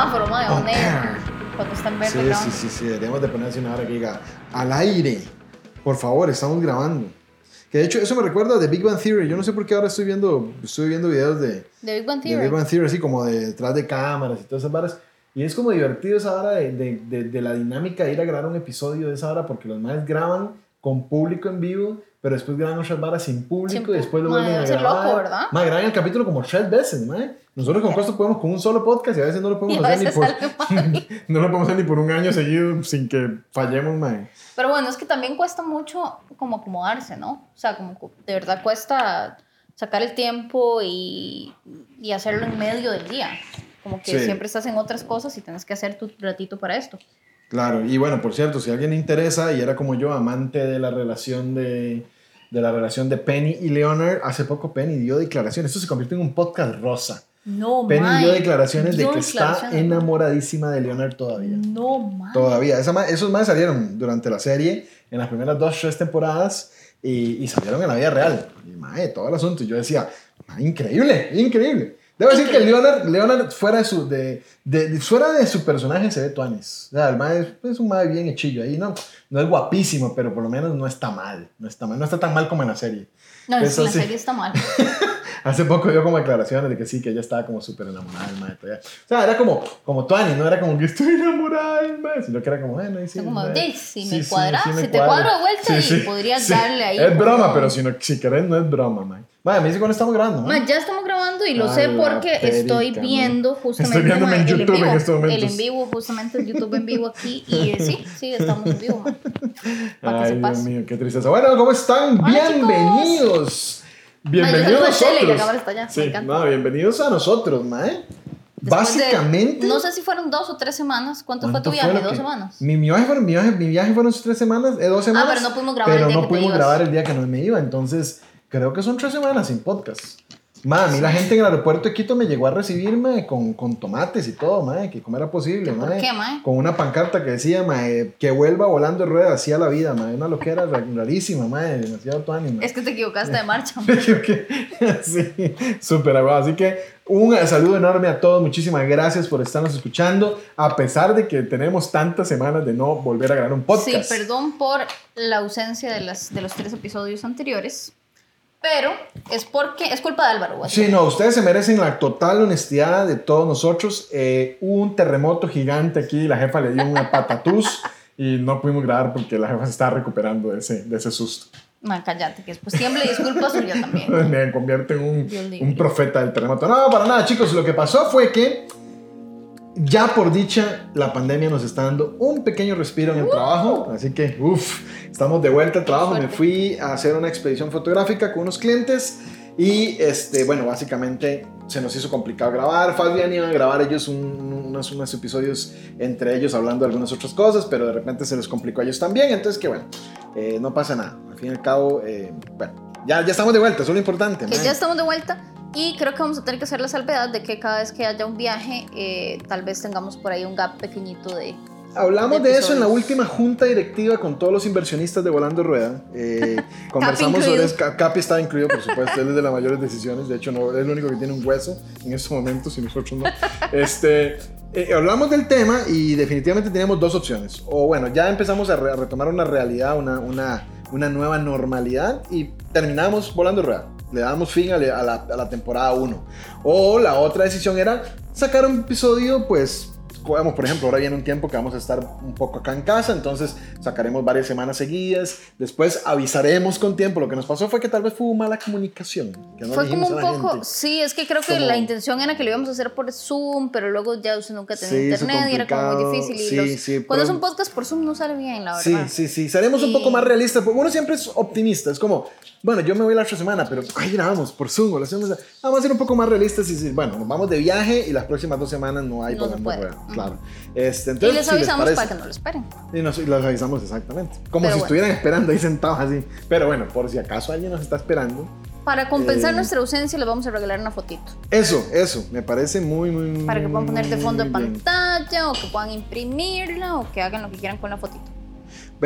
semáforo, madre, un negro. Cuando está en verde, Sí, grabando. sí, sí, sí, deberíamos de ponerse una hora que diga al aire. Por favor, estamos grabando. Que de hecho eso me recuerda de Big Bang Theory. Yo no sé por qué ahora estoy viendo, estoy viendo videos de, De Big Bang de Theory. Big Bang Theory, así como de detrás de cámaras y todas esas varas. Y es como divertido esa hora de, de, de, de la dinámica de ir a grabar un episodio de esa hora porque los más graban con público en vivo, pero después graban otras varas sin público Sin y después lo vuelven a grabar. loco, ¿verdad? Mae, graban el capítulo como tres veces, mae. Nosotros con Costo podemos con un solo podcast y a veces no lo podemos hacer ni por, no lo podemos hacer ni por un año seguido sin que fallemos, mae. Pero bueno, es que también cuesta mucho como acomodarse, ¿no? O sea, como de verdad cuesta sacar el tiempo y, y hacerlo en medio del día. Como que Sí. siempre estás en otras cosas y tienes que hacer tu ratito para esto. Claro, y bueno, por cierto, si a alguien le interesa y era como yo, amante de la relación de, de la relación de Penny y Leonard, hace poco Penny dio declaraciones. Esto se convirtió en un podcast rosa. No, Penny dio declaraciones de Dio que está enamoradísima de Leonard todavía. No, mae. Todavía. Esa esos más salieron durante la serie, en las primeras dos, tres temporadas, y, y salieron en la vida real. Y mae, todo el asunto. Y yo decía, "Mae, increíble, increíble. Debo decir que Leonard, Leonard fuera, de su, de, de- fuera de su personaje se ve tuanis. O sea, el mae es, es un mae bien hechillo ahí, ¿no? No es guapísimo, pero por lo menos no está mal. No está mal. No está tan mal como en la serie. No, es Eso que la sí. serie está mal. Hace poco dio como declaraciones de que sí, que ella estaba como súper enamorada del mae. todavía. O sea, era como, como Tuani, no era como que estoy enamorada del mae, sino que era como, bueno, ahí sí. Como, mae. "Dey, si me Sí, sí, cuadras, sí me si te cuadra". cuadro de vuelta y podrías darle ahí Es broma, pero si, no, si querés no es broma, mae. Mae, me dice cuando estamos grabando, ¿no? Ma, ya estamos grabando y lo A sé porque estoy perica, viendo man. justamente Estoy viéndome ma, en el YouTube en vivo, estos momentos. El en vivo, justamente el YouTube en vivo aquí. Y eh, sí, sí, estamos en vivo. ma. Para que Ay, sepas. Dios mío, qué tristeza. Bueno, ¿cómo están? Hola, Bienvenidos. Bienvenidos saludo a nosotros. de Sí, no, bienvenidos a nosotros, mae. Después de- Básicamente. no sé si fueron dos o tres semanas. ¿Cuánto, fue ¿Cuánto tu viaje? ¿Dos que- semanas? Mi, mi viaje fueron, mi, viaje, mi viaje fueron tres semanas, eh, dos semanas. Ah, pero no pudimos grabar pero el día no que te pudimos ibas. grabar el día que no me iba, entonces creo que son tres semanas sin podcast. Ma, a mí la gente en el aeropuerto de Quito me llegó a recibirme con, con tomates y todo, ma, que cómo era posible, ¿Por ma. qué, ma? Con una pancarta que decía, ma, eh, que vuelva volando rueda así a la vida, ma. Una loquera ra- rarísima, ma, demasiado tuani, ma. Es que te equivocaste de marcha. ma. Sí, súper aguado. Así que un saludo enorme a todos. Muchísimas gracias por estarnos escuchando. A pesar de que tenemos tantas semanas de no volver a grabar un Sí, podcast. perdón por la ausencia de, las, de los tres episodios anteriores. Pero es porque es culpa de Álvaro. Sí, no, ustedes se merecen la total honestidad de todos nosotros. Eh, hubo un terremoto gigante aquí, la jefa le dio una patatús y no pudimos grabar porque la jefa se estaba recuperando de ese, de ese susto. Ma, cállate, que después tiemble y disculpa suya también. Me convierte en un, un profeta del terremoto. No, para nada, chicos. Lo que pasó fue que ya por dicha, la pandemia nos está dando un pequeño respiro en el trabajo. Así que, uff, estamos de vuelta al trabajo. Me fui a hacer una expedición fotográfica con unos clientes. Y, este, bueno, básicamente se nos hizo complicado grabar. Fabián iba a grabar ellos un- unos, unos episodios entre ellos hablando de algunas otras cosas, pero de repente se les complicó a ellos también. Entonces, que bueno, eh, no pasa nada. Al fin y al cabo, eh, bueno, ya, ya estamos de vuelta, eso es lo importante. que man. ya estamos de vuelta y creo que vamos a tener que hacer la salvedad de que cada vez que haya un viaje, eh, tal vez tengamos por ahí un gap pequeñito de... Hablamos de de eso en la última junta directiva con todos los inversionistas de Volando Rueda. Eh, conversamos sobre eso. Ca- Capi está incluido, por supuesto. Él es de las mayores decisiones. De hecho, no, es el único que tiene un hueso en estos momentos y nosotros no. Este, eh, hablamos del tema y definitivamente teníamos dos opciones. O bueno, ya empezamos a, re- a retomar una realidad, una, una, una nueva normalidad y terminamos Volando Rueda. Le damos fin a, la temporada 1. O la otra decisión era sacar un episodio, pues, digamos, por ejemplo, ahora viene un tiempo que vamos a estar un poco acá en casa, entonces sacaremos varias semanas seguidas. Después avisaremos con tiempo. Lo que nos pasó fue que tal vez fue mala comunicación. Que no Fue como un poco, gente. sí, es que creo que Como- la intención era que lo íbamos a hacer por Zoom, pero luego ya usted nunca tenía Sí, internet y era como muy difícil. Y Sí, los- sí, cuando es pero- un podcast por Zoom no sale bien, la Sí, verdad. sí, sí. Seremos un poco más realistas. porque Uno siempre es optimista. Es como, bueno, yo me voy la otra semana, pero ahí grabamos por Zoom. lo hacemos- Vamos a ser un poco más realistas y decir, bueno, nos vamos de viaje y las próximas dos semanas no hay No se Claro. Este, Y les si avisamos parece- para que no lo esperen. Y, nos, y los avisamos exactamente. Como Pero si bueno. estuvieran esperando ahí sentados así. Pero bueno, por si acaso alguien nos está esperando. Para compensar Eh, nuestra ausencia les vamos a regalar una fotito. Eso, eso. Me parece muy, muy, muy. Para que puedan poner de fondo de pantalla o que puedan imprimirla o que hagan lo que quieran con la fotito.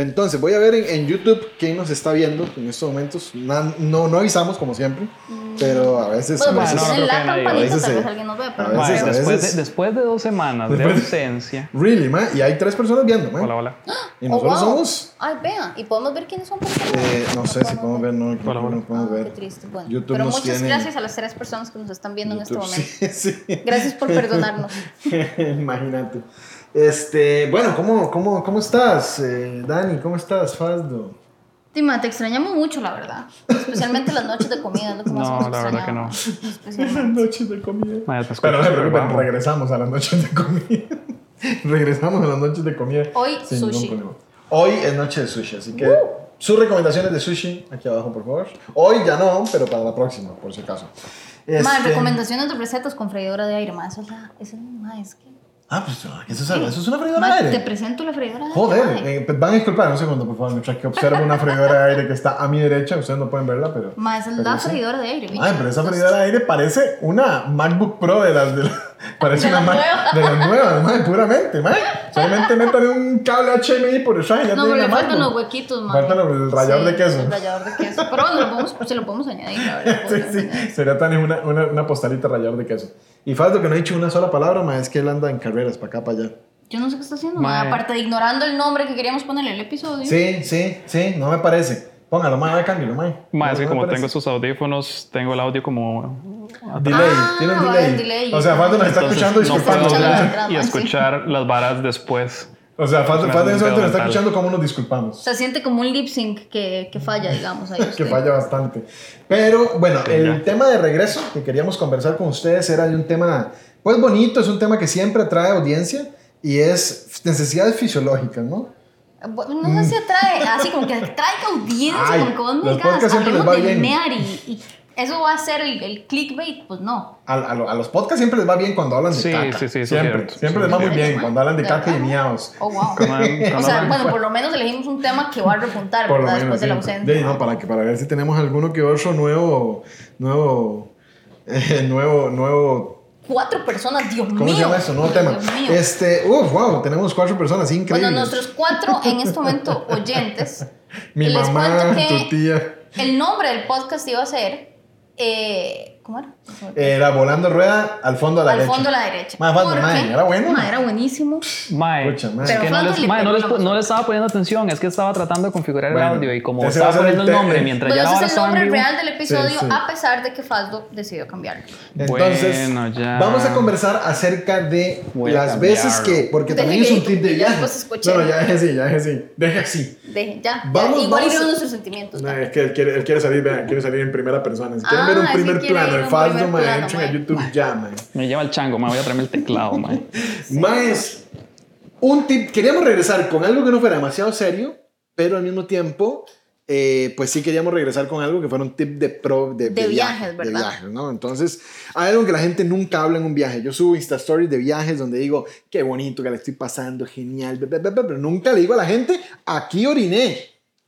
Entonces, voy a ver en, en YouTube quién nos está viendo en estos momentos. Na- no, no avisamos como siempre, pero a veces... Bueno, a veces- no, creo que nadie. A veces tal sí. vez alguien nos vea. Pero A no Mae, veces, creo. a después, de, después de dos semanas de Después- ausencia. Really, ma, y hay tres personas viendo, ma. Hola, hola. Y Oh, nosotros wow. somos... Ay, vean. ¿Y podemos ver quiénes son? eh, no sé si podemos ver, no, Hola, hola. no podemos Ah, ver. Qué triste. Bueno, YouTube pero nos muchas tiene- gracias a las tres personas que nos están viendo en este YouTube, momento. sí, sí. Gracias por perdonarnos. Imagínate. Este, bueno, ¿cómo, cómo, cómo estás, eh, Dani? ¿Cómo estás, Fasdo? Tima, te extrañamos mucho, la verdad. Especialmente las noches de comida, es lo que más No, la verdad que extrañado. Las noches de comida. Te escucho Pero no se preocupen, regresamos a las noches de comida. regresamos a las noches de comida. Hoy, sushi. Hoy es noche de sushi, así que sus recomendaciones de sushi aquí abajo, por favor. Hoy ya no, pero para la próxima, por si acaso. Este- recomendaciones de recetas con freidora de aire. Ma, eso es la. Eso es, ma, es que. Ah, pues eso es, eso es una freidora de aire. te presento la freidora de aire. Joder, eh, pues van a disculpar un segundo, por favor, mientras que observo una freidora de aire que está a mi derecha. Ustedes no pueden verla, pero. Esa es la sí. freidora de aire. Ay, pero esa freidora de aire parece una MacBook Pro de las de la- parece De una las Mac de las nuevas, madre, puramente, madre. Solamente metan un cable HMI por detrás y ya No, tienen pero le una faltan los MacBook. huequitos, ma. Faltan los- el rallador de queso. El rallador de queso. Pero bueno, lo podemos, se lo podemos añadir, la verdad. Sí, sí, sería tan una, una, una postalita rallador de queso. Y falta que no he dicho una sola palabra, más es que él anda en carreras para acá, para allá. Yo no sé qué está haciendo, ma. Ma. Aparte de ignorando el nombre que queríamos ponerle al episodio. Sí, sí, sí, no me parece. Póngalo, más, cámbialo, más. Mae, es que No como tengo estos audífonos, tengo el audio como... Delay, Ah, tiene un va a delay. delay. O sea, Faldo nos está Entonces, escuchando no disculpando. y escuchar las varas después. O sea, hace un momento nos está escuchando cómo nos disculpamos. Se siente como un lip sync que, que falla, digamos. Ahí que falla bastante. Pero bueno, Sí, el ya. tema de regreso que queríamos conversar con ustedes era de un tema, pues bonito, es un tema que siempre atrae audiencia y es necesidades fisiológicas, ¿no? No sé si atrae, así como que traiga audiencia, Ay, como que vos me los digas, podcasts siempre les hablemos de bien. mear y, y eso va a ser el, el clickbait, pues no. A, a a los podcasts siempre les va bien cuando hablan de Sí, caca. sí, sí, siempre, cierto. siempre Sí, les va sí. muy bien cuando hablan de ¿De caca y miados. Oh, wow. Cuando- cuando o sea, bueno, por lo menos elegimos un tema que va a repuntar, Por lo ¿verdad? menos Después de la siempre. ausencia. De- no, para, que, para ver si tenemos alguno que otro nuevo, nuevo, eh, nuevo, nuevo Cuatro personas, Dios mío. ¿Cómo se llama eso? Nuevo tema. Dios mío. Este, uf, wow, tenemos cuatro personas, increíble. Bueno, nuestros cuatro en este momento oyentes, Mi les mamá, cuento que- tu tía. el nombre del podcast iba a ser. Eh, ¿Cómo era? Era volando rueda al fondo a la Al derecha. fondo a la derecha. Mae, falta, ¿Por mae, era bueno. Mae, era buenísimo. Mae, Pucha, mae. es que no les, le mae, no, les, no les estaba poniendo atención, es que estaba tratando de configurar Bueno, el audio y como ese estaba el poniendo el te- nombre mientras Bueno, ya ese es el nombre real del episodio, Sí, sí. a pesar de que Faldo decidió cambiarlo. Entonces, Bueno, ya. vamos a conversar acerca de Voy las veces que, porque Deje también es que un tip de ya viaje. escuche. No, ya deje así, ya deje así. Deje así. Deje, ya. Vamos, Igual vamos nuestros sentimientos. No, es que él quiere, él quiere salir, vean, quiere salir en primera persona. Si quieren Ah, ver un es primer plano de un Primer mae, plano, entren a mae. YouTube ya, mae. Me lleva el chango, me voy a traerme el teclado, mae. Más, un tip, queríamos regresar con algo que no fuera demasiado serio, pero al mismo tiempo, eh, pues sí queríamos regresar con algo que fuera un tip de pro, de, De viaje, viajes, de ¿verdad? viajes, ¿no? Entonces, hay algo que la gente nunca habla en un viaje. Yo subo Insta Stories de viajes donde digo, qué bonito que la estoy pasando, genial, pero nunca le digo a la gente, aquí oriné,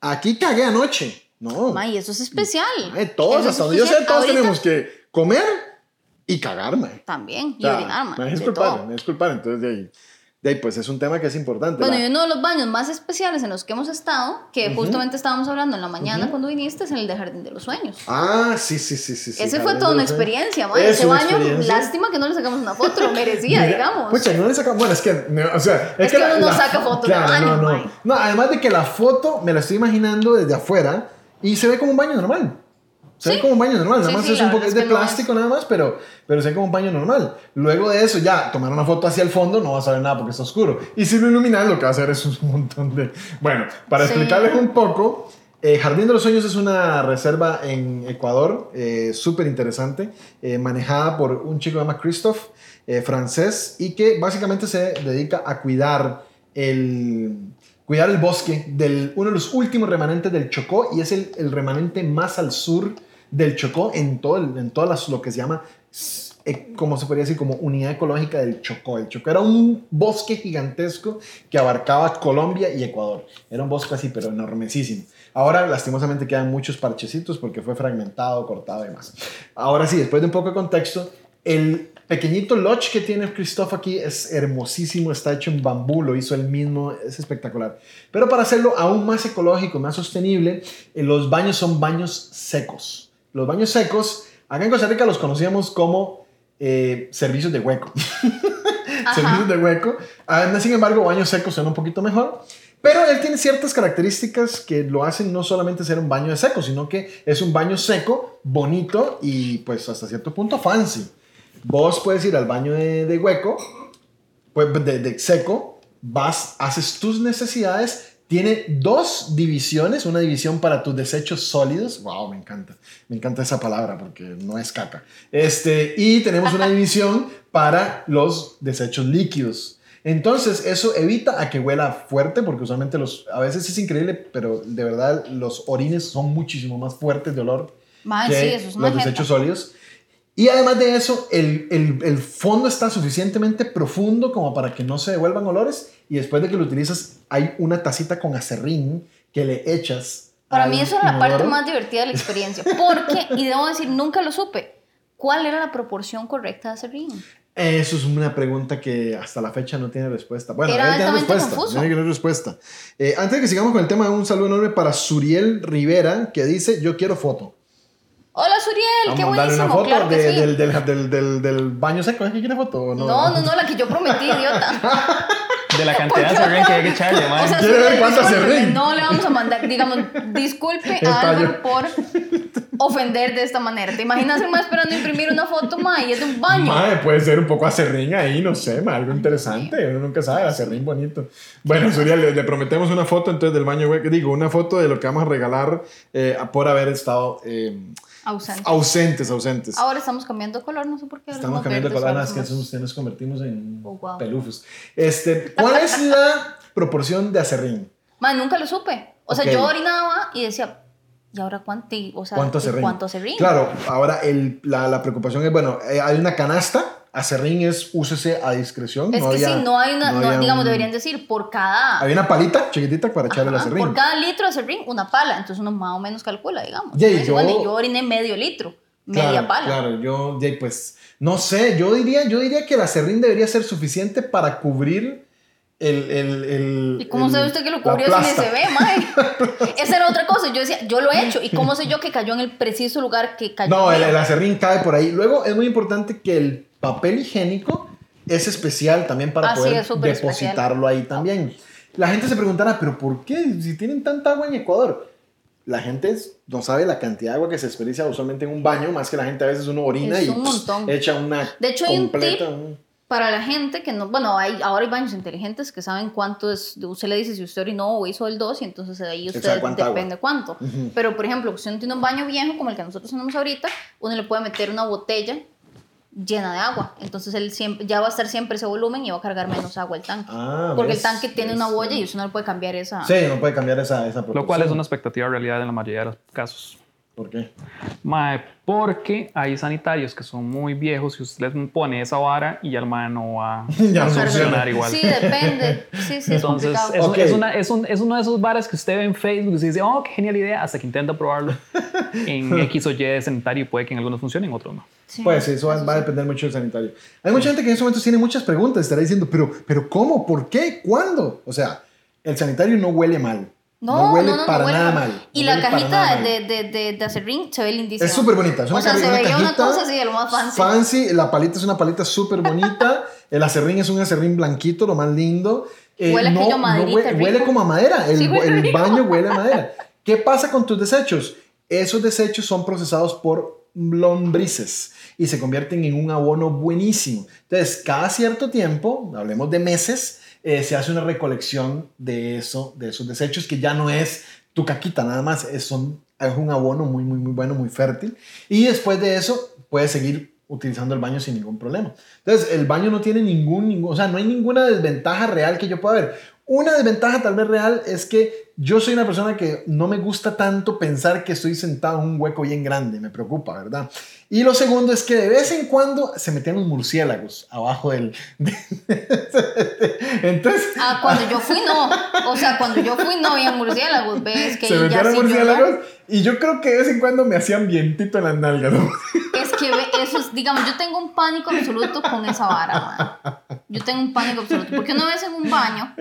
aquí cagué anoche. No. Mae, eso es especial. Mae, todos, Eso es hasta donde yo sé, todos Ahorita tenemos que comer y cagar, mae. También, y O sea, orinar, mae, me todo. me disculpar. Entonces, de ahí, de ahí, pues es un tema que es importante. Bueno, la- y uno de los baños más especiales en los que hemos estado, que justamente estábamos hablando en la mañana cuando viniste, es en el de Jardín de los Sueños. Ah, sí, sí, sí, sí. Ese fue toda una experiencia, mae. Es Ese una baño, experiencia. lástima que no le sacamos una foto, lo merecía, Mira, digamos. Pucha, no le sacamos. Bueno, es que. no, O sea, Es que uno no saca fotos de baño, No, no. No, además de que la foto me la estoy imaginando desde afuera y se ve como un baño normal. Se ve Sí. como un baño normal, nada más es un poco es es de que no plástico nada más, pero, pero se ve como un baño normal. Luego de eso ya tomar una foto hacia el fondo no vas a ver nada porque está oscuro. Y si lo iluminas lo que va a hacer es un montón de... Bueno, para explicarles un poco, eh, Jardín de los Sueños es una reserva en Ecuador, eh, súper interesante, eh, manejada por un chico que se llama Christoph, eh, francés, y que básicamente se dedica a cuidar el, cuidar el bosque del uno de los últimos remanentes del Chocó, y es el, el remanente más al sur del Chocó en, todo en todas las, lo que se llama eh, como se podría decir, como unidad ecológica del Chocó. El Chocó era un bosque gigantesco que abarcaba Colombia y Ecuador. Era un bosque así, pero enormesísimo. Ahora, lastimosamente, quedan muchos parchecitos porque fue fragmentado, cortado y demás. Ahora sí, después de un poco de contexto, el pequeñito lodge que tiene Christoph aquí es hermosísimo, está hecho en bambú, lo hizo él mismo, es espectacular. Pero para hacerlo aún más ecológico, más sostenible, eh, los baños son baños secos. Los baños secos, acá en Costa Rica los conocíamos como eh, servicios de hueco. servicios de hueco. Ah, sin embargo, baños secos son un poquito mejor. Pero él tiene ciertas características que lo hacen no solamente ser un baño de seco, sino que es un baño seco, bonito y pues hasta cierto punto fancy. Vos puedes ir al baño de, de hueco, pues de, de seco, vas, haces tus necesidades, tiene dos divisiones, una división para tus desechos sólidos. Wow, me encanta. Me encanta esa palabra porque no es caca. Este, y tenemos una división para los desechos líquidos. Entonces, eso evita a que huela fuerte, porque usualmente los, a veces es increíble, pero de verdad los orines son muchísimo más fuertes de olor Mae, que sí, eso es una los desechos sólidos. Y además de eso, el, el, el fondo está suficientemente profundo como para que no se devuelvan olores. Y después de que lo utilizas, hay una tacita con acerrín que le echas. Para mí eso es la parte más divertida de la experiencia. Porque, y debo decir, nunca lo supe. ¿Cuál era la proporción correcta de acerrín? Eso es una pregunta que hasta la fecha no tiene respuesta. Bueno, Era altamente respuesta. confuso. Tiene respuesta. Eh, antes de que sigamos con el tema, un saludo enorme para Suriel Rivera, que dice, yo quiero foto. Hola, Suriel, qué Vamos a darle buenísimo. una foto claro que de- sí. del, del, del, del, del baño seco. ¿Es que quiere foto o no? No, no, no, la que yo prometí, idiota. De la cantidad de serrín que hay que echarle, mae. O sea, ¿Quiere ver cuánto discúlpeme, acerrín? No le vamos a mandar, digamos, disculpe a Álvaro por ofender de esta manera. ¿Te imaginas más esperando imprimir una foto, ma, y es de un baño? Mae, puede ser un poco acerrín ahí, no sé, mae, algo interesante. Uno nunca sabe, acerrín bonito. Bueno, Suriel, le, le prometemos una foto entonces del baño hueco. Digo, una foto de lo que vamos a regalar eh, por haber estado eh, Ausente. ausentes, ausentes. Ahora estamos cambiando color, no sé por qué. Estamos cambiando color, ahora es que somos- nos convertimos en Oh, wow. pelufos. Este, ¿Cuál es la proporción de acerrín? Ma, nunca lo supe. O sea, Ok. yo orinaba y decía, ¿y ahora cuánto? O sea, ¿Cuánto ¿y acerrín? ¿Cuánto acerrín? Claro, ahora el, la, la preocupación es, bueno, eh, hay una canasta, acerrín es úsese a discreción. Es no que había- sí, no hay una, no, digamos, un- deberían decir por cada, Había una palita chiquitita para echarle el acerrín. por cada litro de acerrín, una pala. Entonces uno más o menos calcula, digamos. Entonces, yo- bueno, yo oriné medio litro, media pala. Claro, yo, pues, no sé, yo diría, yo diría que el acerrín debería ser suficiente para cubrir el... el, el ¿Y cómo sabe usted que lo cubrió si se ve, mae? Esa era otra cosa. Yo decía, yo lo he hecho. ¿Y cómo sé yo que cayó en el preciso lugar que cayó? No, el acerrín cae por ahí. Luego es muy importante que el papel higiénico es especial también para Ah, poder es depositarlo ahí también. La gente se preguntará, ¿pero por qué? Si tienen tanta agua en Ecuador. La gente no sabe la cantidad de agua que se desperdicia usualmente en un baño, más que la gente a veces uno orina Es y un echa una De hecho, hay un completa, tip Para la gente que no, bueno, hay, ahora hay baños inteligentes que saben cuánto es, usted le dice si usted orinó o hizo el 2 y entonces de ahí usted cuánta depende cuánto. Ujú. Pero, por ejemplo, si uno tiene un baño viejo como el que nosotros tenemos ahorita, uno le puede meter una botella llena de agua. Entonces él siempre, ya va a estar siempre ese volumen y va a cargar menos agua el tanque. Ah, Porque ¿ves? el tanque tiene una boya y usted no le puede cambiar esa... Sí, no puede cambiar esa, esa Lo cual es una expectativa de realidad en la mayoría de los casos. ¿Por qué? Mae, porque hay sanitarios que son muy viejos y usted les pone esa vara y ya el mae no va Ya a funcionar funciona. igual. Sí, depende. Sí, sí, es Entonces, complicado. es, Ok. es una- es un- es uno de esos bares que usted ve en Facebook y usted dice, oh, qué genial idea, hasta que intenta probarlo en X o Y de sanitario y puede que en algunos funcionen, en otros no. Sí, Pues eso va, va a depender mucho del sanitario. Hay mucha gente que en estos momentos tiene muchas preguntas. Estará diciendo, pero, pero ¿cómo? ¿Por qué? ¿Cuándo? O sea, el sanitario no huele mal. No, huele no, no, no para huele nada mal. Y No la cajita de, de, de, de acerrín se ve lindísima. Es súper bonita. Es una o sea, se veía una cosa así de lo más fancy. Fancy. La palita es una palita súper bonita. el acerrín es un acerrín blanquito, lo más lindo. Eh, Huele no, no maderita, huele, huele como a madera. El, Sí, el baño huele a madera. ¿Qué pasa con tus desechos? Esos desechos son procesados por lombrices y se convierten en un abono buenísimo. Entonces, cada cierto tiempo, hablemos de meses, eh, se hace una recolección de, eso, de esos desechos que ya no es tu caquita nada más, es, son, es un abono muy, muy, muy bueno, muy fértil. Y después de eso, puedes seguir utilizando el baño sin ningún problema. Entonces, el baño no tiene ningún, ningún, o sea, no hay ninguna desventaja real que yo pueda ver. Una desventaja tal vez real es que yo soy una persona que no me gusta tanto pensar que estoy sentado en un hueco bien grande, me preocupa, ¿verdad? Y lo segundo es que de vez en cuando se metían los murciélagos abajo del... Entonces... Ah, cuando yo fui no. O sea, cuando yo fui no había murciélagos, ves que se ahí yo murciélagos y yo creo que de vez en cuando me hacían vientito en las nalgas. ¿no? Es que eso es, digamos, yo tengo un pánico absoluto con esa vara, man. Yo tengo un pánico absoluto. Porque una vez en un baño,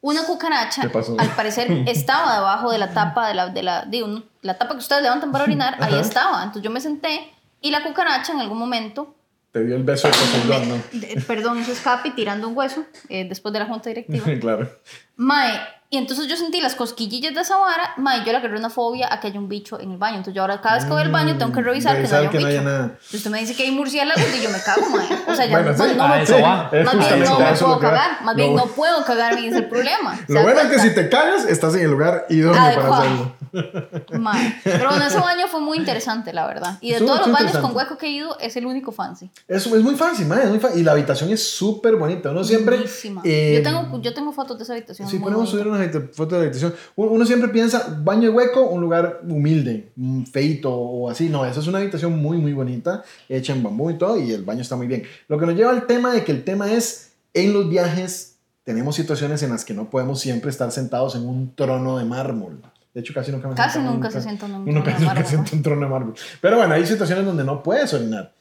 una cucaracha, al parecer, estaba debajo de la tapa de la, de la, de un- la tapa que ustedes levantan para orinar, ahí Ajá. estaba. Entonces yo me senté y la cucaracha en algún momento, Te dio el beso de Poseidón, ¿no? perdón, hizo escape tirando un hueso eh, después de la junta directiva. claro. Mae, y entonces yo sentí las cosquillillas de esa vara, yo le agarré una fobia a que haya un bicho en el baño. Entonces yo ahora cada vez que voy al baño tengo que revisar, Mm, Revisar que no haya un bicho. nada. Si usted me dice que hay murciélagos y yo me cago, mae. O sea, ya Bueno, no, sí. no me puedo-. Es Más bien no me puedo que cagar. Más bien no puedo cagar y es el problema. ¿se Lo bueno es que si te cagas, estás en el lugar idóneo para Adecuado. hacerlo. Mae. Pero bueno, ese baño fue muy interesante, la verdad. Y de Estuvo- todos los baños con hueco que he ido, es el único fancy. Eso es muy fácil, madre, es muy fácil. Y la habitación es súper bonita. Uno siempre. Eh, yo, tengo, yo tengo fotos de esa habitación. Ponemos bonita. subir una habita- foto de la habitación, uno, siempre piensa, baño hueco, un lugar humilde, mm, feito o así. No, eso es una habitación muy, muy bonita, hecha en bambú y todo, y el baño está muy bien. Lo que nos lleva al tema de que el tema es, en los viajes, tenemos situaciones en las que no podemos siempre estar sentados en un trono de mármol. De hecho, casi nunca me Casi nunca se un sienta en un trono de mármol. en un trono de mármol. Pero bueno, hay situaciones donde no puedes orinar.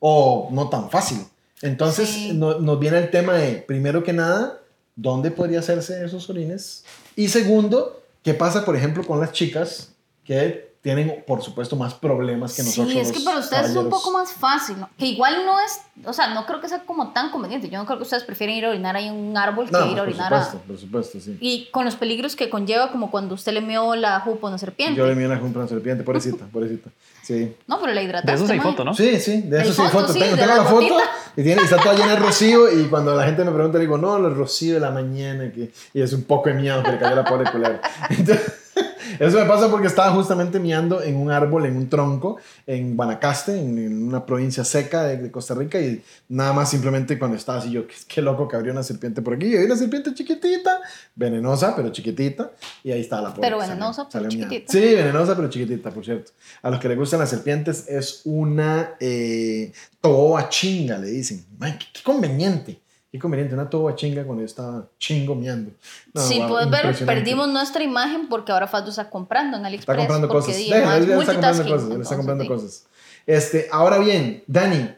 O no tan fácil. Entonces Sí. no- nos viene el tema de, primero que nada, ¿dónde podría hacerse esos orines? Y segundo, ¿qué pasa, por ejemplo, con las chicas que tienen, por supuesto, más problemas que nosotros? Sí, es que para ustedes es un poco más fácil, ¿no? Que igual no es, o sea, no creo que sea como tan conveniente. Yo no creo que ustedes prefieren ir a orinar ahí en un árbol que No, ir a por orinar a... supuesto, por supuesto, sí. Y con los peligros que conlleva, como cuando usted le meó la jupa a una serpiente. Yo le vi una junta a una serpiente, pobrecita, pobrecita. Sí. No, pero la hidrataste, De eso sí hay foto, ¿no? Sí, sí, de eso sí hay foto, foto. sí, tengo tengo la la foto y, tiene, y está toda llena de rocío y cuando la gente me pregunta le digo, no, el rocío de la mañana que, y es un poco de miedo que le cayó la pobre culera. Entonces, eso me pasa porque estaba justamente miando en un árbol, en un tronco, en Guanacaste, en, en una provincia seca de, de Costa Rica y nada más simplemente cuando estaba así yo, qué, qué loco que abrió una serpiente por aquí y hay una serpiente chiquitita, venenosa pero chiquitita y ahí está la pobre. Pero venenosa, pero salió miando. chiquitita. Sí, venenosa pero chiquitita, por cierto. A los que les gustan las serpientes es una eh, toboa chinga, le dicen. Qué, qué conveniente. Qué conveniente, una toboa chinga cuando yo estaba chingo miando. No, Si wow, puedes ver, perdimos nuestra imagen porque ahora Fatu está comprando en AliExpress. Está comprando cosas. mae, es él está comprando cosas. Él está entonces, comprando di. cosas. Este, ahora bien, Dani,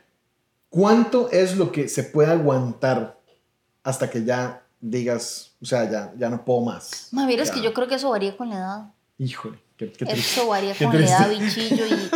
¿cuánto es lo que se puede aguantar hasta que ya digas, o sea, ya, ya no puedo más? Mae, vieras Ya. que yo creo que eso varía con la edad. Híjole, qué, qué triste. Eso varía Qué con la edad, triste. bichillo. Y...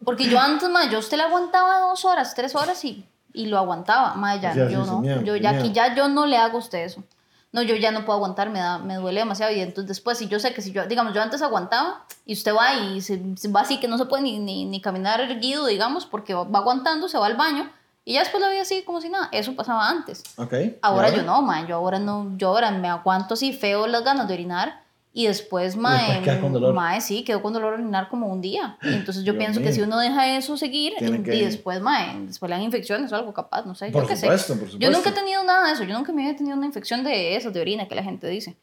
Porque yo antes, ma, yo a usted le aguantaba dos horas, tres horas y, y lo aguantaba. Ma, ya, yo no. miedo, yo ya aquí ya yo no le hago a usted eso. No, yo ya no puedo aguantar, me, da, me duele demasiado. Y entonces después, si yo sé que si yo, digamos, yo antes aguantaba y usted va y se, se va así que no se puede ni, ni, ni caminar erguido, digamos, porque va, va aguantando, se va al baño y ya después la vida así como si nada. Eso pasaba antes. Ok. ¿y Ahora yo no, ma, yo ahora no, yo ahora me aguanto así feo las ganas de orinar y después, ma, después queda con dolor. ma, sí, quedo con dolor orinar como un día. Y entonces yo Dios pienso que mío. si uno deja eso seguir Tiene y, que- después, ma, después le dan infecciones o algo capaz, no sé, Por yo supuesto, sé. por supuesto. Yo nunca he tenido nada de eso, yo nunca me había tenido una infección de esas, de orina que la gente dice.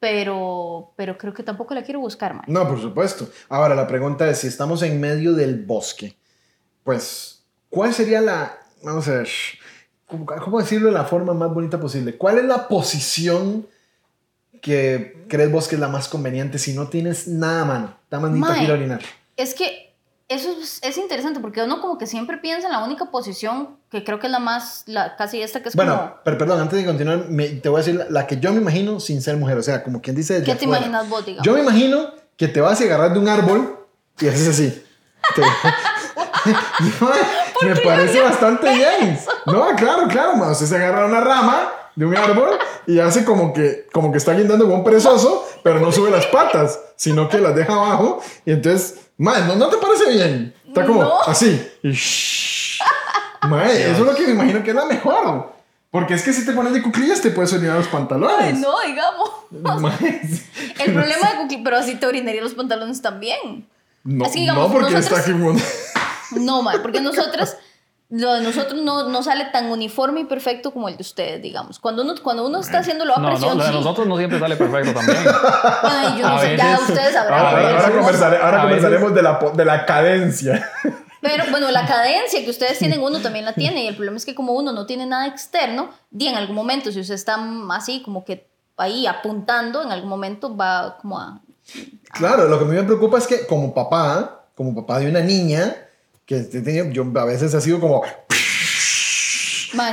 Pero, pero creo que tampoco la quiero buscar, ma. No, por supuesto. Ahora, la pregunta es, si estamos en medio del bosque, pues, ¿cuál sería la, vamos a ver, cómo, cómo decirlo de la forma más bonita posible? ¿Cuál es la posición que crees vos que es la más conveniente si no tienes nada a mano? Está más Mae. ir a orinar. Es que eso es, es interesante porque uno como que siempre piensa en la única posición que creo que es la más, la, casi esta que es Bueno, como... pero perdón, antes de continuar, me- te voy a decir la, la que yo me imagino sin ser mujer, o sea, como quien dice ¿Qué te afuera. imaginas vos, digamos? Yo me imagino que te vas a agarrar de un árbol y haces así. Te- me parece bastante bien. No, claro, claro, ma. Usted se agarra una rama de un árbol y hace como que, como que está guindando como un perezoso, pero no sube las patas, sino que las deja abajo. Y entonces, ma, ¿no, no te parece bien? Está como No. así. Y shhh. Ma, eso es lo que me imagino que es la mejor. Porque es que si te pones de cuclillas te puedes orinar los pantalones. Ay, no, digamos. Ma, El problema de Cookie, pero así te orinaría los pantalones también. No, que, digamos, no porque nosotros- está aquí No, mal, porque nosotras, lo de nosotros no, no sale tan uniforme y perfecto como el de ustedes, digamos. Cuando uno, cuando uno está haciéndolo a No, no, presión, lo de sí. nosotros no siempre sale perfecto también. Ay, yo no A sé, ya ustedes sabrán. Ahora, ahora- ahora veces- conversare- ahora a conversaremos de la, de la cadencia. Pero bueno, la cadencia que ustedes tienen, uno también la tiene. Y el problema es que como uno no tiene nada externo, y en algún momento, si usted está así como que ahí apuntando, en algún momento va como a... Claro, lo que a mí me preocupa es que como papá, como papá de una niña que yo a veces ha sido como...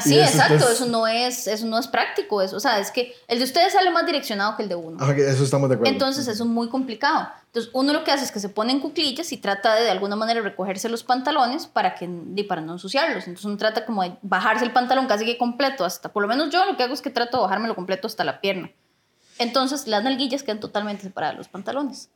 Sí, eso, exacto, eso no es, eso no es práctico, eso, o sea, es que el de ustedes sale más direccionado que el de uno. Ah, ok, eso estamos de acuerdo. Entonces eso es muy complicado. Entonces uno lo que hace es que se pone en cuclillas y trata de de alguna manera recogerse los pantalones para que y para no ensuciarlos. Entonces uno trata como de bajarse el pantalón casi que completo hasta, por lo menos yo lo que hago es que trato de bajármelo completo hasta la pierna. Entonces las nalguillas quedan totalmente separadas de los pantalones.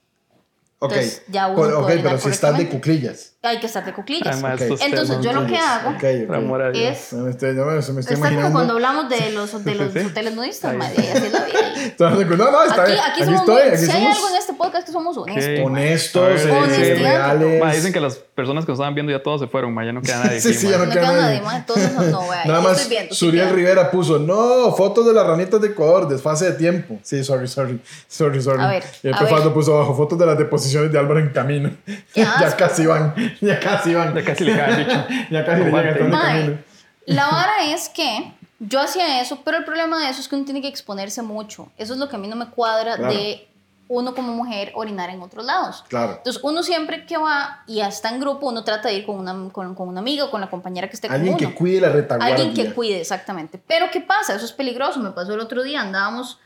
ok, entonces, ya uno ok, orinar pero si estás de cuclillas. Hay que estar de cuclillas. Además, Ok. estos Entonces, yo lo que hago Ok, ok. por amor a Dios. es... Me estoy, me, se me estoy Está como cuando hablamos de los, de los Sí, sí. hoteles nudistas, madre, así es la vida. No, no, está Aquí, bien. aquí, Aquí, somos estoy, aquí si hay somos algo en este podcast que somos honestos. Sí. honestos, eh, reales. Ma, dicen que las personas que nos estaban viendo ya todos se fueron, ma, ya no queda nadie. Sí, aquí, sí, ma. ya no No queda queda nadie. nadie, esos no, vea, Nada más estoy viendo, sí Suriel queda. Rivera puso, no, fotos de las ranitas de Ecuador, desfase de tiempo. Sí, sorry, sorry, sorry, sorry. A ver, y el puso abajo fotos de las deposiciones de Álvaro en camino. Ya casi van, ya casi van. Ya casi le cae bicho. Ya casi le camino. La vara es que yo hacía eso, pero el problema de eso es que uno tiene que exponerse mucho. Eso es lo que a mí no me cuadra Claro. de uno como mujer orinar en otros lados. Claro. Entonces, uno siempre que va y está en grupo, uno trata de ir con una, con, con una amiga o con la compañera que esté Alguien con uno. que cuide la retaguardia. Alguien que cuide, exactamente. Pero ¿qué pasa? Eso es peligroso. Me pasó el otro día, andábamos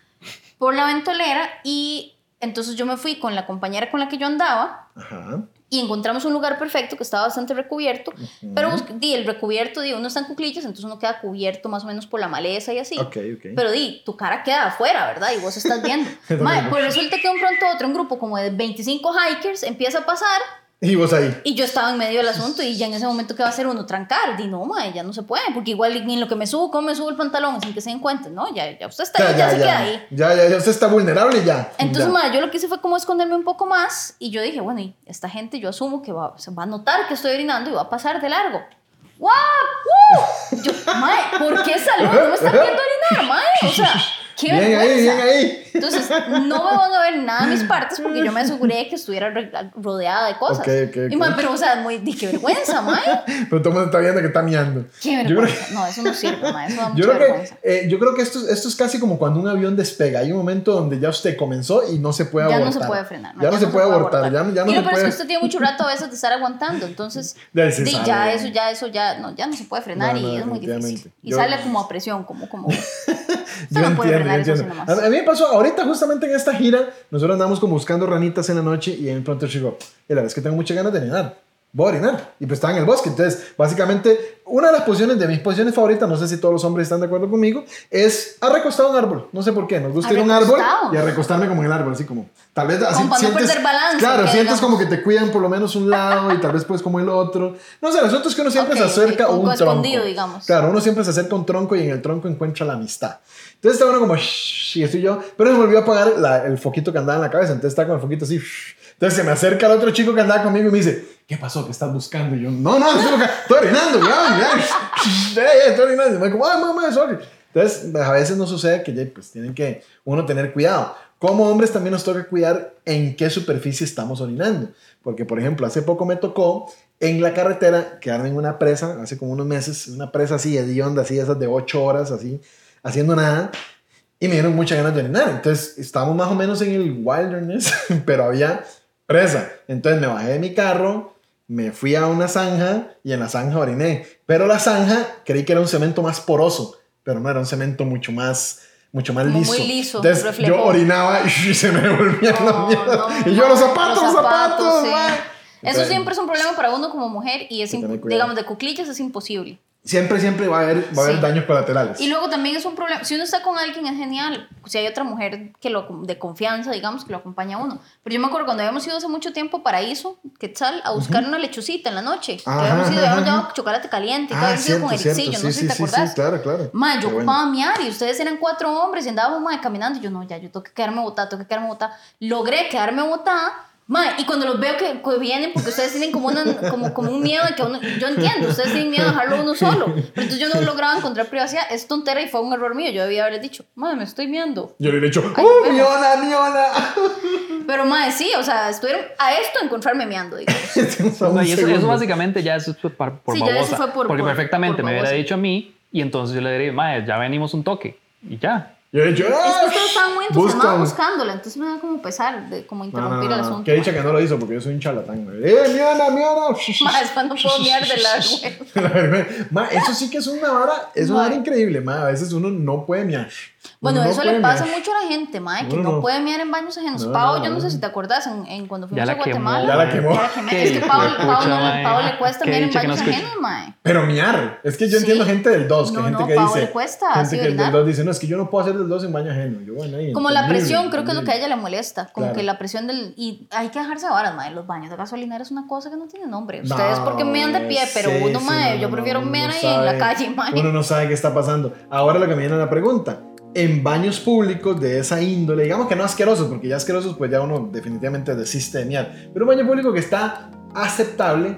por la ventolera y entonces yo me fui con la compañera con la que yo andaba Ajá. y encontramos un lugar perfecto que estaba bastante recubierto, pero di, el recubierto, di, uno está en cuclillas, entonces uno queda cubierto más o menos por la maleza y así. Ok, ok. Pero di, tu cara queda afuera, ¿verdad? Y vos estás viendo. Mae, pues resulta que un pronto otro, un grupo como de 25 hikers empieza a pasar Y vos ahí. y yo estaba en medio del asunto y ya en ese momento, ¿qué va a hacer uno? Trancar. Di, no, mae, ya no se puede, porque igual en lo que me subo, ¿cómo me subo el pantalón sin que se den cuenta? No, ya, ya usted está Ya, ahí, ya, ya, se queda ahí. Ya, ya, ya usted está vulnerable ya. Entonces, mae, yo lo que hice fue como esconderme un poco más y yo dije, bueno, y esta gente yo asumo que va, se va a notar que estoy orinando y va a pasar de largo. ¡Wow! Yo, mae, ¿por qué salud? No me están viendo orinar, mae. O sea, qué Bien ahí, vergüenza. bien ahí. Entonces, no me van a ver nada de mis partes porque yo me aseguré que estuviera rodeada de cosas. Y, pero, o sea, muy, qué vergüenza, mae. Pero todo el mundo está viendo que está miando. Qué vergüenza. No, eso no sirve, mae. Eso da mucha Yo creo, vergüenza. que, eh, yo creo que esto, esto es casi como cuando un avión despega. Hay un momento donde ya usted comenzó y no se puede ya abortar. no se puede frenar. Ya, no se puede abortar. Ya, ya no se peor es que usted tiene mucho rato a veces de estar aguantando, entonces Ya sabe. ya eso, ya eso, ya no, ya no se puede frenar No, no, y es muy difícil. Y Yo- sale como a presión, como como. Yo no puede entiendo, yo entiendo. A, a mí me pasó ahorita justamente en esta gira, nosotros andamos como buscando ranitas en la noche y de pronto chico, y la verdad es que tengo muchas ganas de orinar. Voy a orinar. Y pues estaba en el bosque. Entonces, básicamente, una de las posiciones, de mis posiciones favoritas, no sé si todos los hombres están de acuerdo conmigo, es arrecostado en un árbol. No sé por qué. Nos gusta ir a un árbol y arrecostarme como en el árbol, así como. Tal vez así Como para no perder balance, Claro, sientes como que te cuidan por lo menos un lado y tal vez pues como el otro. No sé, el asunto es que uno siempre Ok, se acerca a un tronco. digamos. Claro, uno siempre se acerca a un tronco y en el tronco encuentra la amistad. Entonces está uno como, shh, y estoy yo, pero se me olvidó apagar la- el foquito que andaba en la cabeza, entonces está con el foquito así. shh. Entonces se me acerca el otro chico que andaba conmigo y me dice, ¿qué pasó? ¿Qué estás buscando? Y yo, no, no, estoy, estoy orinando, ya, ya, estoy orinando. Y me como, ay, mamá, sorry. Entonces, a veces no sucede que pues tienen que uno tener cuidado. Como hombres también nos toca cuidar en qué superficie estamos orinando. Porque, por ejemplo, hace poco me tocó en la carretera quedarme en una presa, hace como unos meses, una presa así hedionda, así, esas de 8 horas, así, haciendo nada. Y me dieron muchas ganas de orinar. Entonces, estábamos más o menos en el wilderness, pero había presa. Entonces, me bajé de mi carro, me fui a una zanja y en la zanja oriné. Pero la zanja creí que era un cemento más poroso, pero no era un cemento mucho más mucho más Como liso. muy liso, Entonces reflejó. yo orinaba y se me devolvían No, las mierdas. no, y yo los zapatos, los zapatos, sí. mae. Eso siempre es un problema para uno como mujer y es, digamos, de cuclillas es imposible. Siempre, siempre va a haber, va a haber Sí. daños colaterales. Y luego también es un problema, si uno está con alguien es genial, si hay otra mujer que lo, de confianza, digamos, que lo acompaña a uno. Pero yo me acuerdo cuando habíamos ido hace mucho tiempo a Paraíso, Quetzal, a buscar una lechucita en la noche. que Ajá, habíamos ido, ajá, habíamos llevado chocolate caliente y todo, ah, habíamos ido con. Ericillo, Sí, no sé sí, si te sí, acordás. sí, claro, claro. Ma, yo Qué bueno. ocupaba miar y ustedes eran cuatro hombres y andábamos ma, caminando y yo no, ya, yo tengo que quedarme botada, tengo que quedarme botada. Logré quedarme botada. Ma, y cuando los veo que, que vienen, porque ustedes tienen como, una, como, como un miedo de que uno, yo entiendo, ustedes tienen miedo de dejarlo uno solo, pero entonces yo no lograba encontrar privacidad, es tontera y fue un error mío, yo debía haberles dicho, ma, me estoy miando. Yo le he dicho, ¡uh, vemos. miona, miona! Pero ma, sí, o sea, estuvieron a esto encontrarme meando, digamos. No, y eso, eso básicamente ya eso fue par- por Sí, ya eso babosa. fue por- porque por- perfectamente por me hubiera babosa. dicho a mí y entonces yo le diría, madre, ya venimos un toque y ya. Yo he dicho, Es que ¡ah! estaban muy entusiasmados Buscan- buscándola, entonces me da como pesar de como No, interrumpir no, el no, asunto. Que dicha que no lo hizo porque yo soy un charlatán. güey. ¡Eh, miana, miana! Más, cuando puedo mirar de la güey. Ma, eso sí que es una vara, es una vara increíble, ma. A veces uno no puede miar. Bueno, no eso le pasa miar. mucho a la gente, mae, que No, no, puede mirar en baños ajenos. No, Pau, no, yo no sé si te acordás, en, en cuando fuimos a. Guatemala. Ya la quemó. Ya la quemé. Es que Pau, Pau. Pau le cuesta mirar en baños ajenos, mae. Pero miar. Es que yo Sí. entiendo gente del 2, que No, gente no, que Pau dice. le cuesta gente que del orinar. 2 dice, no, es que yo no puedo hacer del 2 en baño ajeno. Yo, bueno, ahí, Como la presión, creo que es lo que a ella le molesta. Como Claro. que la presión del. Y hay que dejarse de varas, mae. Los baños de gasolinera es una cosa que no tiene nombre. Ustedes porque mean de pie, pero sí, uno, sí, mae, yo prefiero mear ahí en la calle, mae. Uno no sabe qué está pasando. Ahora lo que me viene a la pregunta. En baños públicos de esa índole, digamos que no asquerosos, porque ya asquerosos, pues ya uno definitivamente desiste de miar. Pero un baño público que está aceptable,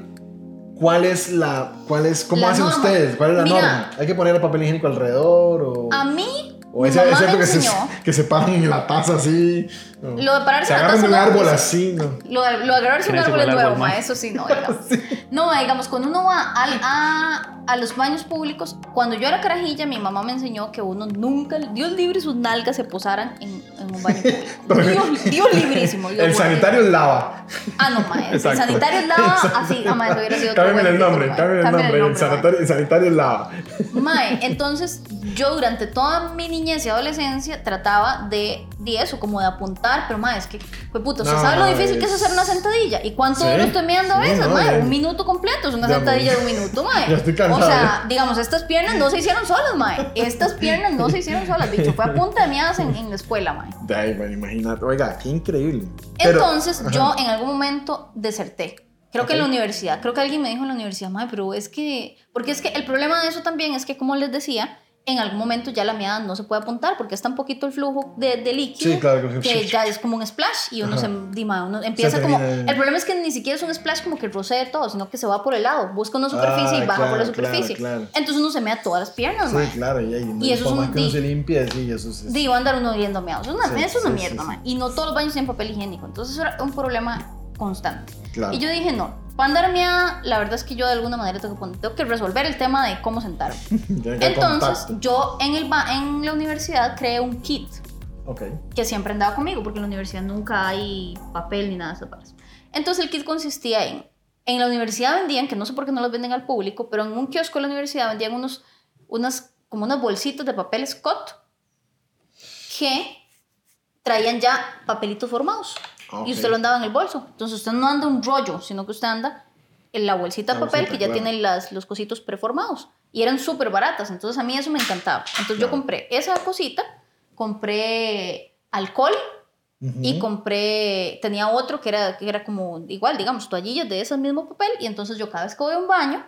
¿cuál es la. Cuál es, ¿Cómo La hacen norma. ustedes? ¿Cuál es la Mira. norma? ¿Hay que poner el papel higiénico alrededor? O, A mí, o es, es cierto que se, que se paran en la taza así? No. Lo de pararse se en la agarran de taza un no, árbol así, ¿no? Lo, lo de agarrarse un árbol es el nuevo, árbol, ma, ma. eso sí, no, digamos. No, ma, digamos, cuando uno va al- a, a los baños públicos, cuando yo era carajilla, mi mamá me enseñó que uno nunca, Dios libre, sus nalgas se posaran en, en un baño público. Dios, Dios librísimo. Dios El sanitario es lava. Ah, no, ma, el sanitario es lava, así, ah, ma, eso hubiera sido Cámbiame el buen nombre, ma. cámbiame el nombre. El ma. sanitario, el sanitario es lava. Mae, entonces yo durante toda mi niñez y adolescencia trataba de, de eso, como de apuntar, pero mae, es que, pues puto, ¿usted No, sabe lo difícil que es es- hacer una sentadilla? ¿Y cuánto Sí, duro estoy mirando a sí, veces, no, ya- Un minuto completo es una sentadilla de un minuto, mae. Ya estoy cansado, O sea, digamos, estas piernas no se hicieron solas, mae. Estas piernas no se hicieron solas, dicho, fue a punta de miadas en, en la escuela. De ahí, bueno, imagínate. Oiga, qué increíble. Pero- Entonces ajá. yo en algún momento deserté. Creo que en la universidad, creo que alguien me dijo en la universidad, madre, pero es que, porque es que el problema de eso también es que, como les decía, en algún momento ya la miada no se puede apuntar porque es tan poquito el flujo de, de líquido Sí, claro que que ya es como un splash y uno se dima, uno empieza Se como el problema es que ni siquiera es un splash como que rocee todo sino que se va por el lado busca una superficie Ah, y baja por la superficie claro. entonces uno se mea todas las piernas. Sí, claro, y, ahí, Y eso es un que uno se limpie, sí, eso es. Digo, andar uno oliendo meados. Es una, Sí, es una mierda, mae. Y no todos los baños tienen papel higiénico. Entonces eso era un problema constante. Claro. Y yo dije, no, meada, la verdad es que yo de alguna manera tengo que, tengo que resolver el tema de cómo sentarme. Entonces, contacto. yo en, el en la universidad creé un kit Ok. que siempre andaba conmigo, porque en la universidad nunca hay papel ni nada de esas. Entonces, el kit consistía en, en la universidad vendían, que no sé por qué no los venden al público, pero en un kiosco de la universidad vendían unos, unas, como unas bolsitas de papel Scott que traían ya papelitos formados. Ok. Y usted lo andaba en el bolso. Entonces, usted no anda un rollo, sino que usted anda en la bolsita de papel bolsita, que ya claro. tiene las, los cositos preformados. Y eran súper baratas. Entonces, a mí eso me encantaba. Entonces, yo Claro. compré esa cosita, compré alcohol y Ujú. compré, tenía otro que era, que era como igual, digamos, toallillas de ese mismo papel. Y entonces, yo cada vez que voy a un baño,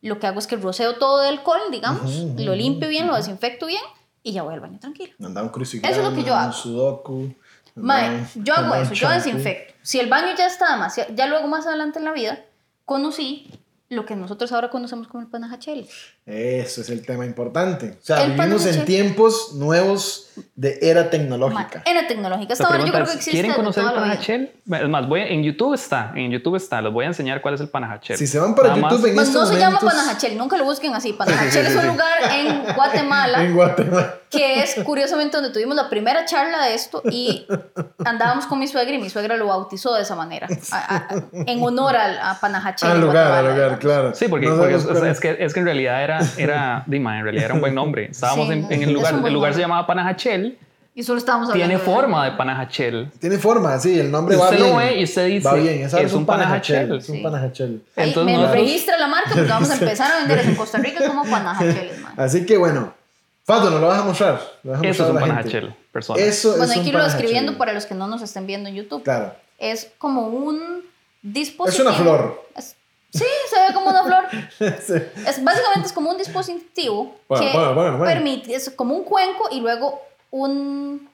lo que hago es que roceo todo de alcohol, digamos, Ujú, ujú, lo limpio bien, lo ujú. desinfecto bien y ya voy al baño tranquilo. Andaba un crucigrama, Eso es lo que yo hago. un sudoku. Mae, yo hago eso, yo desinfecto. Si el baño ya está demasiado, ya luego más adelante en la vida, conocí lo que nosotros ahora conocemos como el panajachel. Eso es el tema importante. O sea, El vivimos en tiempos nuevos de era tecnológica. Era tecnológica. Hasta ahora yo creo que existe ¿quieren conocer el panajachel? Es más, voy a- en YouTube está, en YouTube está, les voy a enseñar cuál es el panajachel. Si se van para Nada más- YouTube en Mas estos no se llama momentos, Panajachel, nunca lo busquen así. Panajachel sí, sí, es un sí. lugar en Guatemala En Guatemala. que es curiosamente donde tuvimos la primera charla de esto y andábamos con mi suegra y mi suegra lo bautizó de esa manera, a- a- en honor al, a Panajachel. Al en lugar, al lugar, claro. Sí, porque, No porque es, es que, es que en realidad era, era Dima, en realidad era un buen nombre. Estábamos Sí, en, en el es lugar, el lugar se llamaba Panajachel, Y solo estábamos hablando tiene de- forma de Panajachel. Tiene forma, sí, el nombre Y va usted bien. lo ve y usted dice, va bien, esa es un panajachel. Es un Sí. panajachel. Entonces me nosotros- registra la marca porque vamos a empezar a vender en Costa Rica como panajacheles, man. Así que bueno, Fato, nos lo vas a mostrar. vas a Eso mostrar es un panajachel, persona. Eso Bueno, es hay que irlo panajachel. describiendo para los que no nos estén viendo en YouTube. Claro. Es como un Es dispositivo. una flor. Es- sí, se ve como una flor. Sí. Es, básicamente es como un dispositivo Bueno, que bueno, bueno, bueno. permite, es como un cuenco y luego un,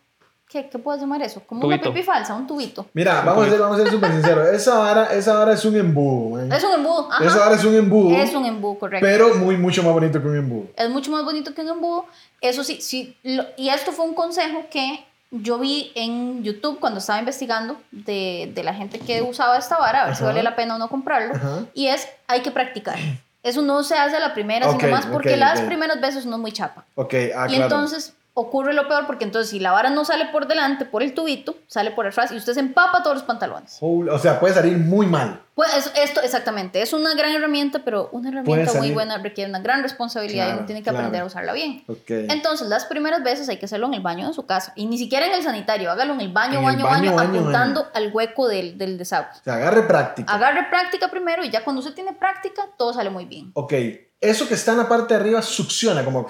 ¿qué, qué puedes llamar eso? Como Tubito. una pipi falsa, un tubito. Mira, vamos a ser, vamos a ser súper sinceros. Esa vara, esa vara es un embudo, man. Es un embudo, ajá. Esa vara es un embudo. Es un embudo, correcto. Pero muy, mucho más bonito que un embudo. es mucho más bonito que un embudo. Eso sí, sí lo- y esto fue un consejo que yo vi en YouTube cuando estaba investigando de, de la gente que usaba esta vara, a ver si vale la pena o no comprarlo. Ajá. Y es, hay que practicar. Eso no se hace a la primera, Ok, sino más porque las ok. primeras veces no es muy chapa. Ok, ah, y claro. entonces, ocurre lo peor porque entonces si la vara no sale por delante, por el tubito, sale por atrás y usted se empapa todos los pantalones. Holy- O sea, puede salir muy mal. Pues eso- esto, exactamente, es una gran herramienta, pero una herramienta muy buena requiere una gran responsabilidad y Claro, uno tiene que claro. aprender a usarla bien. Ok. Entonces, las primeras veces hay que hacerlo en el baño de su casa. Y ni siquiera en el sanitario, hágalo en el baño, En el baño, baño, baño, baño, apuntando al hueco del, del desagüe. O sea, agarre práctica. Agarre práctica primero y ya cuando usted tiene práctica, todo sale muy bien. Ok. Eso que está en la parte de arriba succiona, como,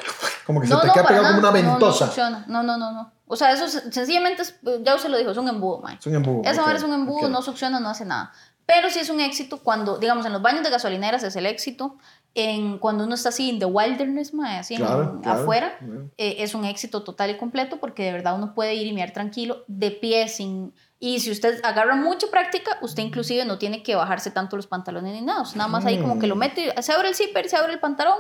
como que se te no, queda pegado como una No, ventosa. No, funciona. no, no, no, no. O sea, eso es- sencillamente, es- ya usted lo dijo, es un embudo, mae. es un embudo. Esa ok, vara es un embudo, no succiona, no hace nada. Pero sí es un éxito cuando, digamos, en los baños de gasolineras es el éxito. En, cuando uno está así en the wilderness, mae, así en- Claro, claro. afuera, eh, es un éxito total y completo porque de verdad uno puede ir y mirar tranquilo, de pie, sin... Y si usted agarra mucha práctica, usted inclusive no tiene que bajarse tanto los pantalones ni nada. Nada más ahí como que lo Mm. mete, se abre el zipper, se abre el pantalón,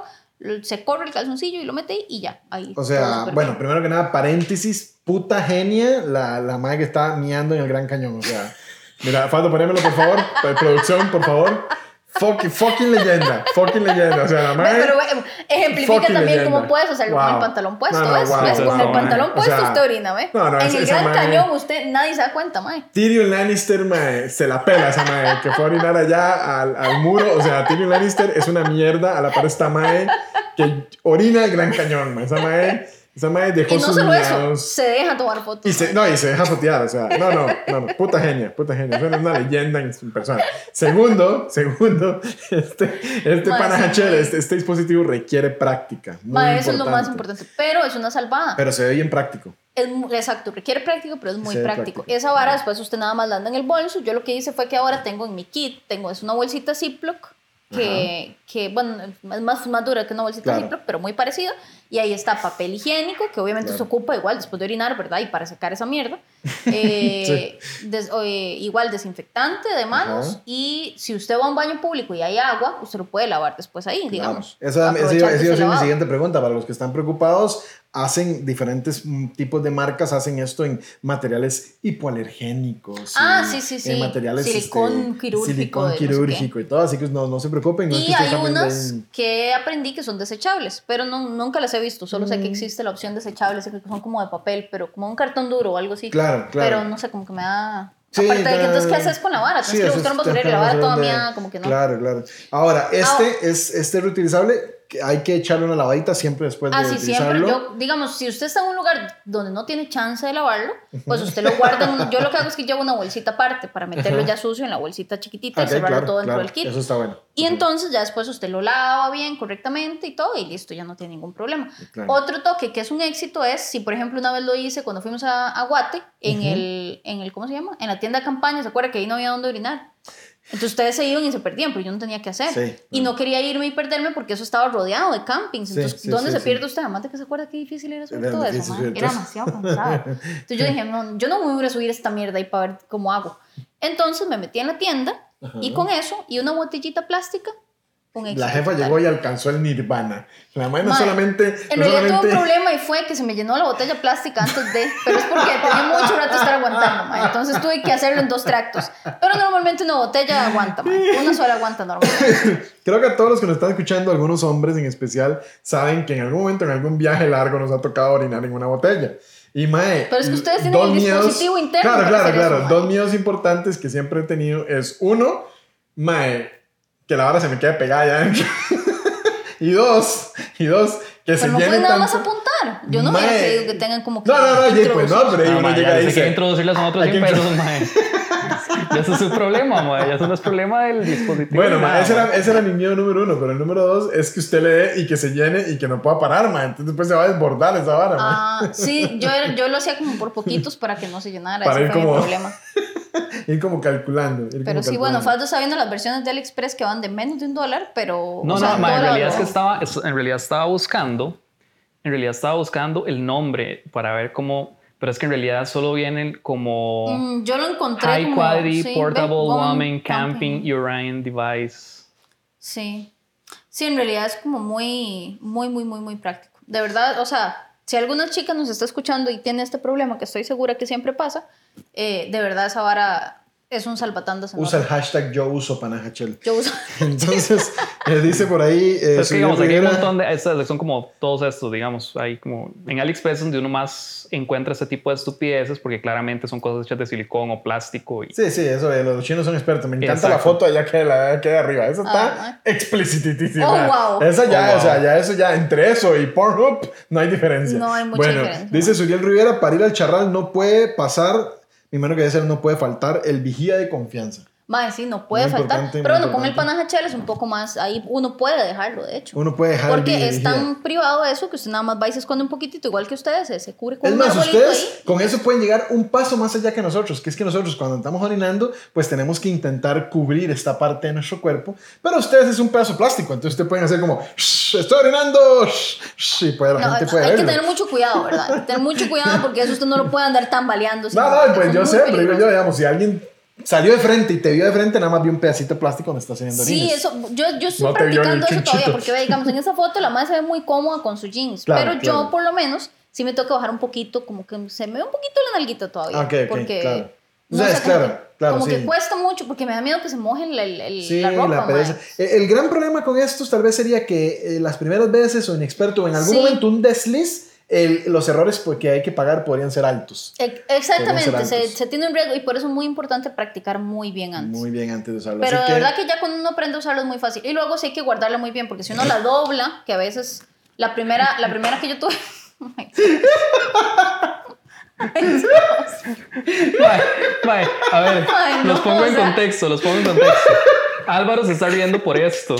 se corre el calzoncillo y lo mete ahí y ya. Ahí, O sea, bueno, primero que nada, paréntesis, puta genia la, la madre que está miando en el Gran Cañón. O sea, mira, Faldo, ponémelo por favor, Pro- producción, por favor. Fucking, fucking leyenda, fucking leyenda. O sea, la madre. Pero ejemplifica también leyenda. cómo puedes hacerlo con Wow. el pantalón puesto, No, no, ¿Ves? wow, con el pantalón O puesto sea, usted orina, ¿ve? no, no, en el Gran Cañón usted, nadie se da cuenta, mae. Tyrion Lannister, mae, se la pela esa mae, que fue a orinar allá al, al muro. O sea, Tyrion Lannister es una mierda a la par esta mae que orina el Gran Cañón, mae. Esa mae, esa mae dejó Y no sus solo eso, miados. se deja tomar fotos. Y se, no, y se deja fotear, o sea, no, no, no, no, puta genia, puta genia, eso es una leyenda en su persona. Segundo, segundo, este, este panajachel, este, este dispositivo requiere práctica. muy Mae, eso es lo más importante. Pero es una salvada. Pero se ve bien práctico. Es exacto, requiere práctico, pero es muy práctico. práctico. Esa vara después usted nada más la anda en el bolso. Yo lo que hice fue que ahora tengo en mi kit, tengo es una bolsita Ziploc que, que bueno, es más, más dura que una bolsita Claro. Ziploc, pero muy parecida. Y ahí está papel higiénico, que obviamente Claro. se ocupa igual después de orinar, ¿verdad? Y para sacar esa mierda. Eh, des- eh, igual desinfectante de manos. Ajá. Y si usted va a un baño público y hay agua, usted lo puede lavar después ahí, digamos. Claro. Esa, esa ser mi siguiente pregunta. Para los que están preocupados, hacen diferentes mm, tipos de marcas, hacen esto en materiales hipoalergénicos. Ah, y sí, sí, sí. En materiales Silicón este, quirúrgico Silicón no sé quirúrgico y todo. Así que no, no se preocupen. no es Y hay unas den- que aprendí que son desechables, pero no, nunca las he visto. Solo sé que Mm. existe la opción desechable, sé que son como de papel, pero como un cartón duro o algo así. Claro, claro. Pero no sé, como que me da... Sí, Aparte de que entonces, ¿qué haces con la vara? Sí, Tienes que eso buscar un basurero y la vara toda mía, como que no. Claro, claro. Ahora, este es este reutilizable. Hay que echarle una lavadita siempre después de sí, siempre. utilizarlo. Yo, digamos, si usted está en un lugar donde no tiene chance de lavarlo, pues usted lo guarda. en un- yo lo que hago es que llevo una bolsita aparte para meterlo ya sucio en la bolsita chiquitita y cerrarlo claro, todo dentro claro. del kit. Eso está bueno. Y entonces ya después usted lo lava bien, correctamente y todo, y listo, ya no tiene ningún problema. Claro. Otro toque que es un éxito es, si por ejemplo una vez lo hice cuando fuimos a, a Guate, en, el, en el, ¿cómo se llama? En la tienda de campaña, ¿se acuerda que ahí no había dónde orinar? Entonces ustedes se iban y se perdían, pero yo no tenía que hacer. Sí, y no quería irme y perderme porque eso estaba rodeado de campings. Entonces, sí, ¿dónde sí, se sí. pierde usted? Además de que se acuerda qué difícil era subir Era todo eso, subir Era demasiado cansado. Entonces yo dije, no, yo no me voy a subir esta mierda ahí para ver cómo hago. Entonces me metí en la tienda y Ajá. con eso y una botellita plástica. La jefa total. llegó y alcanzó el nirvana. La madre no solamente. En no realidad tuve un solamente- problema y fue que se me llenó la botella plástica antes de, pero es porque tenía mucho rato estar aguantando, mae. entonces tuve que hacerlo en dos tractos. Pero normalmente una botella aguanta, mae. una sola aguanta normalmente. Creo que todos los que nos están escuchando, algunos hombres en especial, saben que en algún momento, en algún viaje largo, nos ha tocado orinar en una botella. Y mae. Pero es que ustedes tienen el miedos- dispositivo interno Claro, claro, claro. eso, dos miedos importantes que siempre he tenido es uno, mae, que la vara se me quede pegada ya y dos, y dos, que se Pero no llene pueden nada más apuntar. Yo no hubiera Mae. creído que tengan como que. No, no, no, pues no, pero No, uno mae, llega ya y se dice. quiere introducirlas son otros hay que 100 pesos, mae. Ya ese es su problema, mae. Ya eso no es problema del dispositivo. Bueno, ma, nada, ese, mae. era, ese era mi miedo número uno, pero el número dos es que usted le dé y que se llene y que no pueda parar, ma. Entonces después se va a desbordar esa vara, ma. Ah, sí, yo, yo lo hacía como por poquitos para que no se llenara. Para Ese ir fue como- mi problema. Ir como calculando. ir Pero como sí, bueno, calculando. Faldo está viendo las versiones de AliExpress que van de menos de un dólar, pero. No, o sea, no, en realidad es que estaba, es- en realidad estaba buscando, en realidad estaba buscando el nombre para ver cómo, pero es que en realidad solo vienen como Mm, yo lo encontré. High como, Quality sí, Portable Woman Camping. Camping Urine Device. Sí. Sí, en realidad es como muy, muy, muy, muy, muy práctico. De verdad, o sea, si alguna chica nos está escuchando y tiene este problema, que estoy segura que siempre pasa, eh, de verdad esa vara Es un salvatandas enorme. Usa el hashtag yo uso panajachel. Yo uso. Entonces, eh, dice por ahí. eh, Es que, digamos, aquí hay un montón de. estas son como todos estos, digamos. Hay como. En AliExpress es donde uno más encuentra ese tipo de estupideces porque claramente son cosas hechas de silicón o plástico. Y, Sí, sí, eso, eh, los chinos son expertos. Me encanta la Exacto. foto allá que la que hay arriba. Esa está Ah. explicitísima. Oh, wow. Esa ya, Oh, wow. o sea, ya eso ya, entre eso y Pornhub, no hay diferencia. No hay mucha bueno, diferencia, Dice Suriel Rivera, para ir al charral no puede pasar, mano que debe ser, no puede faltar el vigía de confianza. Mae, sí, no puede Muy faltar. Pero bueno, con el importante. panajachel es un poco más. Ahí uno puede dejarlo, de hecho. Uno puede dejar el Porque es tan privado eso que usted nada más va y se esconde un poquitito, igual que ustedes, se, cubre con Es un más, ustedes ahí. con eso pueden llegar un paso más allá que nosotros, que es que nosotros cuando estamos orinando, pues tenemos que intentar cubrir esta parte de nuestro cuerpo, pero ustedes es un pedazo plástico, entonces ustedes pueden hacer como, "Shh, estoy orinando, shh, shh", y pues la No, gente puede hay que verlo. tener mucho cuidado, ¿verdad? Hay que tener mucho cuidado porque eso usted no lo puede andar tambaleando. No, no, que pues yo peligrosos. yo, digamos, si alguien salió de frente y te vio de frente, nada más vio un pedacito de plástico donde estás haciendo Sí, orines. eso, yo, yo estoy No practicando eso todavía, porque ve, digamos, en esa foto la madre se ve muy cómoda con sus jeans, Claro, pero claro. yo por lo menos sí me tengo que bajar un poquito, como que se me ve un poquito la nalguita todavía. Ok, ok, porque, claro. no O sea, es como claro, que- claro, Como sí. que cuesta mucho, porque me da miedo que se moje el, el- el- Sí, la ropa, pereza. mae. El, el gran problema con estos tal vez sería que eh, las primeras veces o inexperto o en algún Sí. momento un desliz, el- los errores pues, que hay que pagar podrían ser altos. E- Exactamente, ser se, altos. se tiene un riesgo y por eso es muy importante practicar muy bien antes. Muy bien antes de usarlo. Pero Así de que, verdad que ya cuando uno aprende a usarlo es muy fácil. Y luego sí hay que guardarla muy bien, porque si uno la dobla, que a veces la primera, la primera que yo tuve. Mae, mae, a ver, Ay, no, los pongo en sea. contexto, los pongo en contexto. Álvaro se está riendo por esto.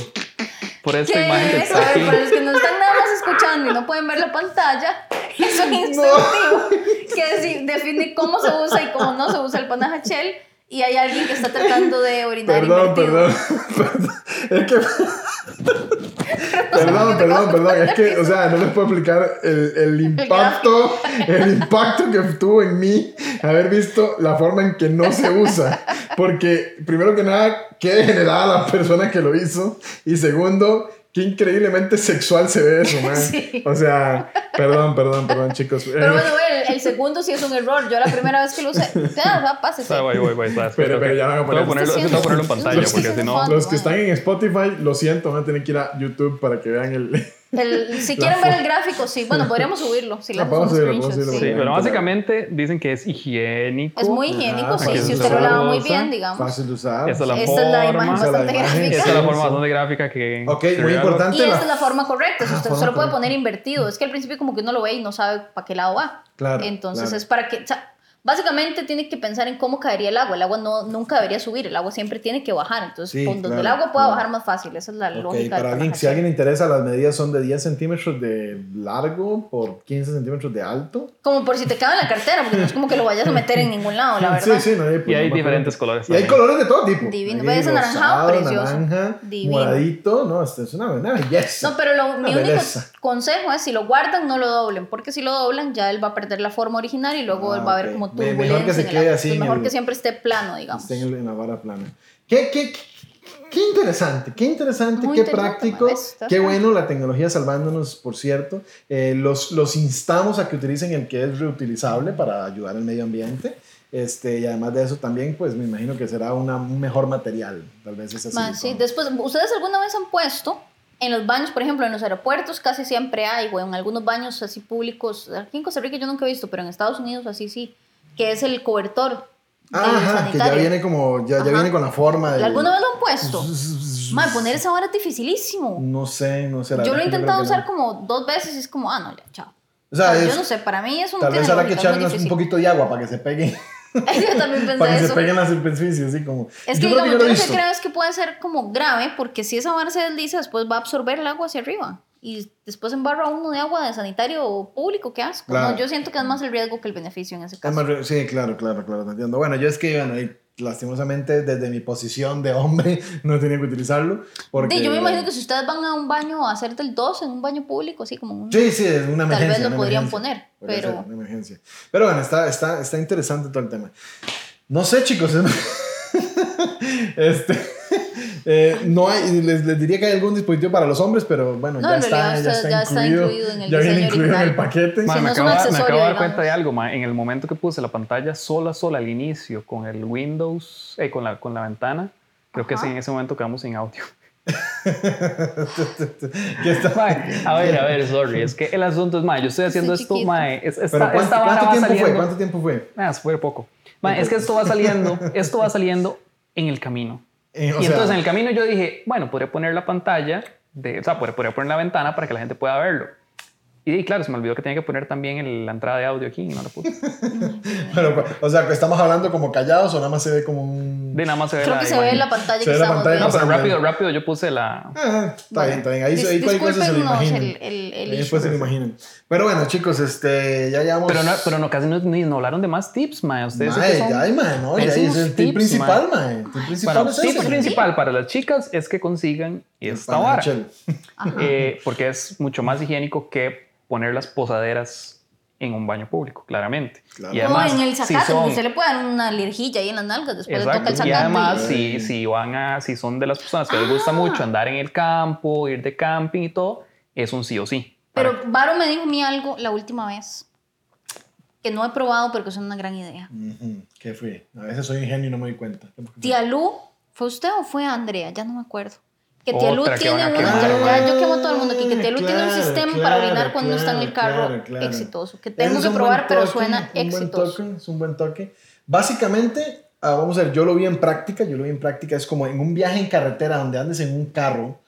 Por esta ¿Qué imagen que es? está aquí. para los que no están nada más escuchando y no pueden ver la pantalla, es un instructivo que define cómo se usa y cómo no se usa el panajachel. Y hay alguien que está tratando de orinar Perdón, invertido. perdón, perdón. Es que. perdón, perdón, perdón. Es que, o sea, no les puedo explicar el, el impacto, el impacto que tuvo en mí haber visto la forma en que no se usa. Porque, primero que nada, qué degenerada la persona que lo hizo. Y segundo, qué increíblemente sexual se ve eso, man. Sí. O sea, perdón, perdón, perdón, chicos. Pero bueno, el, el segundo sí es un error. Yo la primera vez que lo usé, ya, va, pásese. Voy, voy, voy, Pero- pero ya a Tengo que poner- ponerlo, en pantalla porque si no. Los que están en Spotify, lo siento, van a tener que ir a YouTube para que vean el. El- si La quieren ver el gráfico, sí. Bueno, podríamos subirlo. Si le hacemos un podemos subirlo, podemos screenshot, subirlo, sí. Sí, pero básicamente dicen que es higiénico. Es muy higiénico, Ah, sí. Si usted lo lava muy bien, digamos. Fácil de usar. Esta es la Esta es la imagen forma. La bastante imagen. gráfica. Esta es la forma bastante gráfica que. Ok, muy regalo. importante. Y esta la- es la forma correcta. Si Ah, usted solo puede poner invertido. Es que al principio como que uno lo ve y no sabe para qué lado va. Claro, Entonces claro. es para que... o sea, básicamente tiene que pensar en cómo caería el agua. El agua no, nunca debería subir. El agua siempre tiene que bajar. Entonces, Sí, donde claro, el agua pueda claro. bajar más fácil. Esa es la Ok, lógica. para alguien, si a alguien le interesa, las medidas son de 10 centímetros de largo por 15 centímetros de alto. Como por si te cabe en la cartera, porque no es como que lo vayas a meter en ningún lado, la verdad. Sí, sí, no hay, Y hay diferentes colores. Y hay colores de todo tipo. Divino. Ves anaranjado, rosado, precioso. naranja, Divino. moradito. No, esto es una, belleza. No, pero lo, mi único belleza. consejo es si lo guardan, no lo doblen, porque si lo doblan ya él va a perder la forma original y luego Ah, él va a ver ok. como Turbulencia. mejor que se quede agua. así mejor el- que siempre esté plano, digamos. Estén en la vara plana. Qué, qué, qué interesante, qué interesante, Muy qué práctico, qué bueno la tecnología salvándonos, por cierto. Eh, los, los instamos a que utilicen el que es reutilizable para ayudar al medio ambiente. Este, y además de eso también, pues me imagino que será una, un mejor material, tal vez ese Ma, sí, silicón. después, ¿ustedes alguna vez han puesto en los baños, por ejemplo, en los aeropuertos casi siempre hay, o en algunos baños así públicos, aquí en Costa Rica yo nunca he visto, pero en Estados Unidos así sí, que es el cobertor del Ajá, que ya viene como, ya, ya viene con la forma de... ¿Alguna vez lo han puesto? Ma, poner esa vara es dificilísimo. No sé, no sé. la Yo lo he intentado creo usar no. como dos veces y es como, ah, no, ya, chao. O sea, O sea, es- yo no sé, para mí eso no tal vez habrá que es echarle un poquito de agua para que se pegue, Yo también pensé para que se eso. peguen las superficies, así como... Es yo que, creo digamos, que yo yo lo que creo es que puede ser como grave, porque si esa vara se desliza, después va a absorber el agua hacia arriba. Y después embarra uno de agua de sanitario público, qué asco. Claro. No, yo siento que es más el riesgo que el beneficio en ese Es caso. más sí, claro, claro, claro, te entiendo. Bueno, yo es que, bueno, ahí, lastimosamente, desde mi posición de hombre, no tenía que utilizarlo. Porque, Sí, yo me imagino que si ustedes van a un baño a hacer del 2 en un baño público, así como un... Sí, sí, es una Tal emergencia. vez lo podrían poner, Podría pero- una emergencia. Pero bueno, está, está, está interesante todo el tema. No sé, chicos. es- este, Eh, no hay, les, les diría que hay algún dispositivo para los hombres, pero bueno, No, ya, está, realidad ya, está- está, ya está incluido, incluido en el ya viene incluido en el original. paquete. Ma, Sí, me, no es acabo, me acabo de dar cuenta de algo, ma. En el momento que puse la pantalla sola, sola al inicio con el Windows, eh, con, la, con la ventana, creo que Ajá. sí, en ese momento quedamos sin audio. Que está- Ma, a ver, a ver, sorry. Es que el asunto es, ma, yo estoy haciendo Estoy esto, chiquito. ma, es- esta, Pero ¿cuánto, esta cuánto va tiempo saliendo. fue? ¿Cuánto tiempo fue? Ah, fue poco. Ma, es que esto va saliendo, esto va saliendo en el camino. Eh, o y sea, entonces en el camino yo dije, bueno, podría poner la pantalla, de, o sea, podría, podría poner la ventana para que la gente pueda verlo. Y, claro, se me olvidó que tenía que poner también el- la entrada de audio aquí y no lo puse. pero, o sea, que estamos hablando como callados o nada más se ve como un... De nada más se ve Creo la que se ve imagen. la pantalla Se que ve la pantalla, No, pero rápido, rápido yo puse la... Ah, está bien, está bien. Ahí, Dis- ahí cualquier cosa se lo imaginan. el, el, el Ahí después se lo imaginan. Pero bueno, chicos, este, ya llevamos... Pero no, pero no casi no, ni no hablaron de más tips, mae. Ustedes Mae, son- ya hay, mae, ¿no? Ya es el tip principal, mae. mae. El tip principal Bueno, es tip ese. principal para las chicas es que consigan esta vara. Eh, porque es mucho más higiénico que poner las posaderas en un baño público, claramente. Claro. Y No, además, en el si zacate, son- usted le puede dar una alergía ahí en las nalgas después le toca el Exacto. zacate. Y además, si, si van a, si son de las personas que les Ah. gusta mucho andar en el campo, ir de camping y todo, es un sí o sí. Para- Pero Varo me dijo a mí algo la última vez que no he probado, pero que es una gran idea. Ujú, ¿Qué fue? A veces soy ingenio y no me doy cuenta. Tía Lu, ¿fue usted o fue Andrea? Ya no me acuerdo. Que Tía Lu Otra que tiene una. quemar. Ya, yo quemo a todo el mundo aquí. Que Tía Lu tiene un Claro, sistema claro, para orinar cuando claro, está en el carro claro, claro. exitoso. Que tengo es que un probar, buen pero toque, suena un buen exitoso. toque, es un buen toque. Básicamente, ah, vamos a ver, yo lo vi en práctica, yo lo vi en práctica, es como en un viaje en carretera donde andes en un carro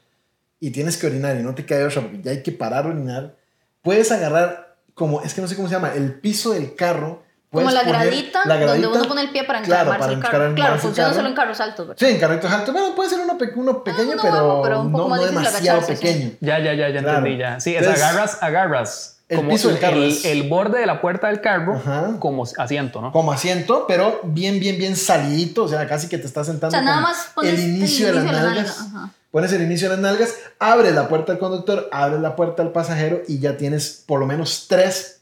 y tienes que orinar y no te queda otra porque ya hay que parar a orinar, puedes agarrar como, es que no sé cómo se llama, el piso del carro. Como la gradita, la gradita, donde uno pone el pie para claro, encaramarse para el carro. Claro, funciona carro. solo en carros altos, ¿verdad? Sí, en carritos altos. Bueno, puede ser uno, pe- uno pequeño, no, pero, pero un poco no, más difícil demasiado agacharse, sí. pequeño. Ya, ya, ya, ya Claro. entendí ya. Sí, es Entonces, agarras, agarras el como piso del carro el, es- el borde de la puerta del carro Ajá. como asiento, ¿no? Como asiento, pero bien, bien, bien salidito. O sea, casi que te estás O sentando sea, nada más pones el inicio de las la nalgas. nalga, ajá. Pones el inicio de las nalgas, abres la puerta del conductor, abres la puerta del pasajero y ya tienes por lo menos tres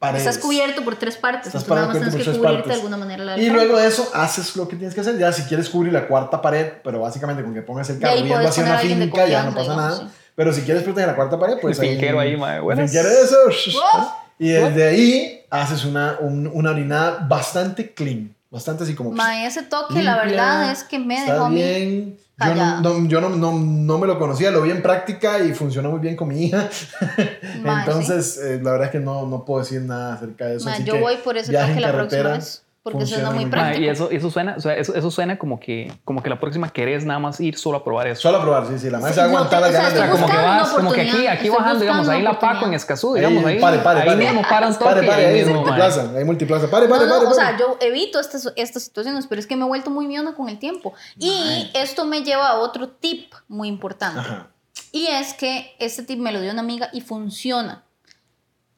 paredes. Estás cubierto por tres partes. Estás entonces nada más tienes que cubrirte de partes. alguna manera la Y luego de eso haces lo que tienes que hacer. Ya si quieres cubrir la cuarta pared, pero básicamente con que pongas el De carro ahí viendo hacia una de finca ya no pasa digamos, nada. sí. Pero si quieres proteger la cuarta pared, pues El finquero ahí, mae, El buenas. finquero eso. ¡Oh! Y desde ahí haces una, un- una orinada bastante clean. Bastante así como... Ma, ese toque, la limpia, verdad es que me dejó a mí. Yo, no, no- yo no, no, no me lo conocía, lo vi en práctica y funcionó muy bien con mi hija. Entonces, eh, la verdad es que no, no puedo decir nada acerca de eso. Así yo que voy por toque en la próxima vez. Porque funciona suena muy práctico. y eso, eso suena, o sea, eso, eso suena como que, como que la próxima querés nada más ir solo a probar eso. Solo a probar, sí, sí, la madre Sí, se va a no, aguantar te- las o sea, ganas O sea, de como que vas, como que aquí, aquí bajando, digamos, ahí la Paco, en. Escazú, Ahí, digamos, ahí, pare, pare, ahí pare. mismo paran toque. Pare, pare, ahí ahí multiplaza, hay multiplaza. Pare, pare, No, no, pare, o sea, pare. yo evito estas, estas situaciones, pero es que me he vuelto muy miona con el tiempo. Y esto me lleva a otro tip muy importante. Ajá. Y es que este tip me lo dio una amiga y funciona.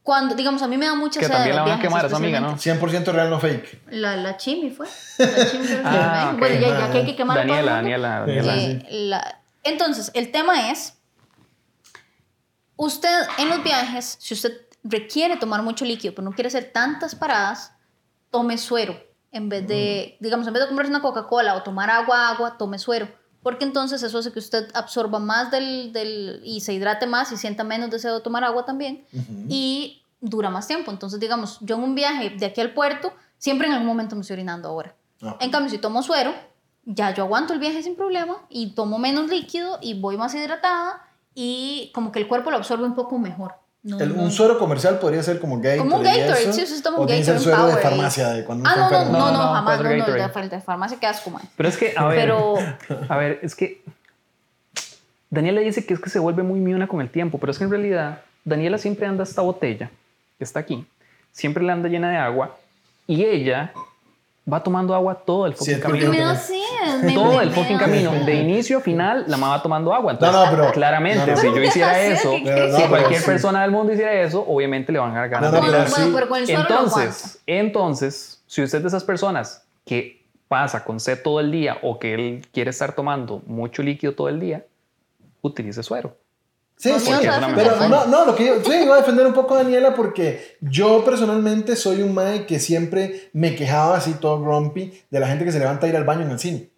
Cuando, digamos, a mí me da mucha Que sed también la van a quemar esa amiga, ¿no? especialmente. 100% real, no fake. La, la chimi fue. La chimi fue. Ah. Bueno, ya, ya que hay que quemar Daniela. Daniela, Daniela. sí. Eh, la- entonces, el tema es, usted en los viajes, si usted requiere tomar mucho líquido, pero no quiere hacer tantas paradas, tome suero. En vez de, digamos, en vez de comprarse una Coca-Cola o tomar agua, agua, tome suero. Porque entonces eso hace que usted absorba más del, del y se hidrate más y sienta menos deseo de tomar agua también. Y dura más tiempo. Entonces, digamos, yo en un viaje de aquí al puerto, siempre en algún momento me estoy orinando ahora. Ah. En cambio, si tomo suero, ya yo aguanto el viaje sin problema y tomo menos líquido y voy más hidratada y como que el cuerpo lo absorbe un poco mejor. No, El- no- un suero comercial podría ser como Gatorade. Como un Gatorade, eso, sí, usted toma o un tiene que ser Gatorade, suero de farmacia, de cuando Ah, no, no, no, no, No, no, jamás, no, no, el de, Gatorade. el de farmacia que asco, man. Pero es que, a ver, Pero, a ver, es que Daniela dice que es que se vuelve muy miona con el tiempo, pero es que en realidad Daniela siempre anda esta botella que está aquí, siempre la anda llena de agua y ella va tomando agua todo el Sí, fucking es porque camino. me da sed. Me- Todo me- el fucking camino, de inicio a final, la mamá va tomando agua. Entonces, No, no, pero- claramente, no, no. si yo hiciera eso, si cualquier pero- persona del mundo hiciera eso, obviamente le van a sí. aguanto. entonces, entonces, si usted es de esas personas que pasa con sed todo el día o que él quiere estar tomando mucho líquido todo el día, utilice suero. Sí, sí, qué, Pero no, no, lo que yo, sí, voy a defender un poco a Daniela porque yo personalmente soy un mae que siempre me quejaba así todo grumpy de la gente que se levanta a ir al baño en el cine.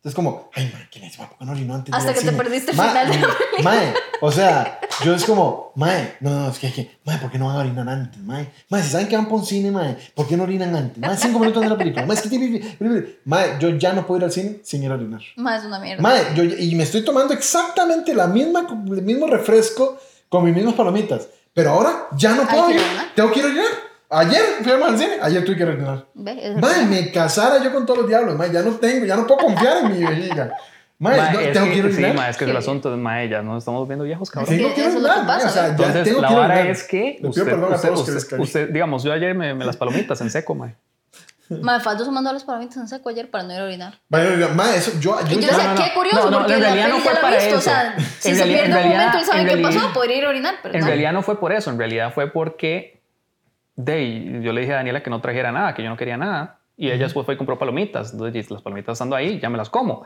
Entonces, como, ay, mae, ¿quién es? Mae, ¿Por qué no orinó antes? Hasta que te cine? perdiste el Ma- final de la Mae, o sea, yo es como, mae, no, no, es que, es que, mae, ¿por qué no van a orinar antes, mae? Mae, si saben que van por un cine, mae, ¿por qué no orinan antes? Mae, cinco minutos de la película. Mae, es que, mae, yo ya no puedo ir al cine sin ir a orinar. Más es una mierda. Mae, yo, y me estoy tomando exactamente la misma, el mismo refresco con mis mismas palomitas. Pero ahora ya no puedo ir. Tengo que ir a orinar. Ayer fuimos al cine, ayer tuve que a Mae, verdad. me casara yo con todos los diablos, mae, ya no tengo, ya no puedo confiar en mi vejiga. Mae, Ma, no, es tengo que- que ir a sí, orinar. ma, es que es el Sí. asunto de ma, ya nos estamos viendo viejos, cabrón. A eso es lo que orinar, mae, pasa, o sea, ya Entonces, tengo la a vara es que usted, perdón a usted, todos que usted- usted- digamos, yo ayer me, me las palomitas en seco, ma. Mae, Faldo se mandó los palomitas en seco ayer para no ir a orinar. Vaya, mae, eso, yo, yo, Y yo ya- decía, no, no. qué curioso, No, no, porque en realidad no fue para visto. O eso. sea, si En se realidad- pierde un realidad- momento, él sabe en qué realidad- pasó, podría ir a orinar, pero En no. realidad no fue por eso, en realidad fue porque de, yo le dije a Daniela que no trajera nada, que yo no quería nada. Y ella después fue y compró palomitas. Entonces, las palomitas estando ahí, ya me las como.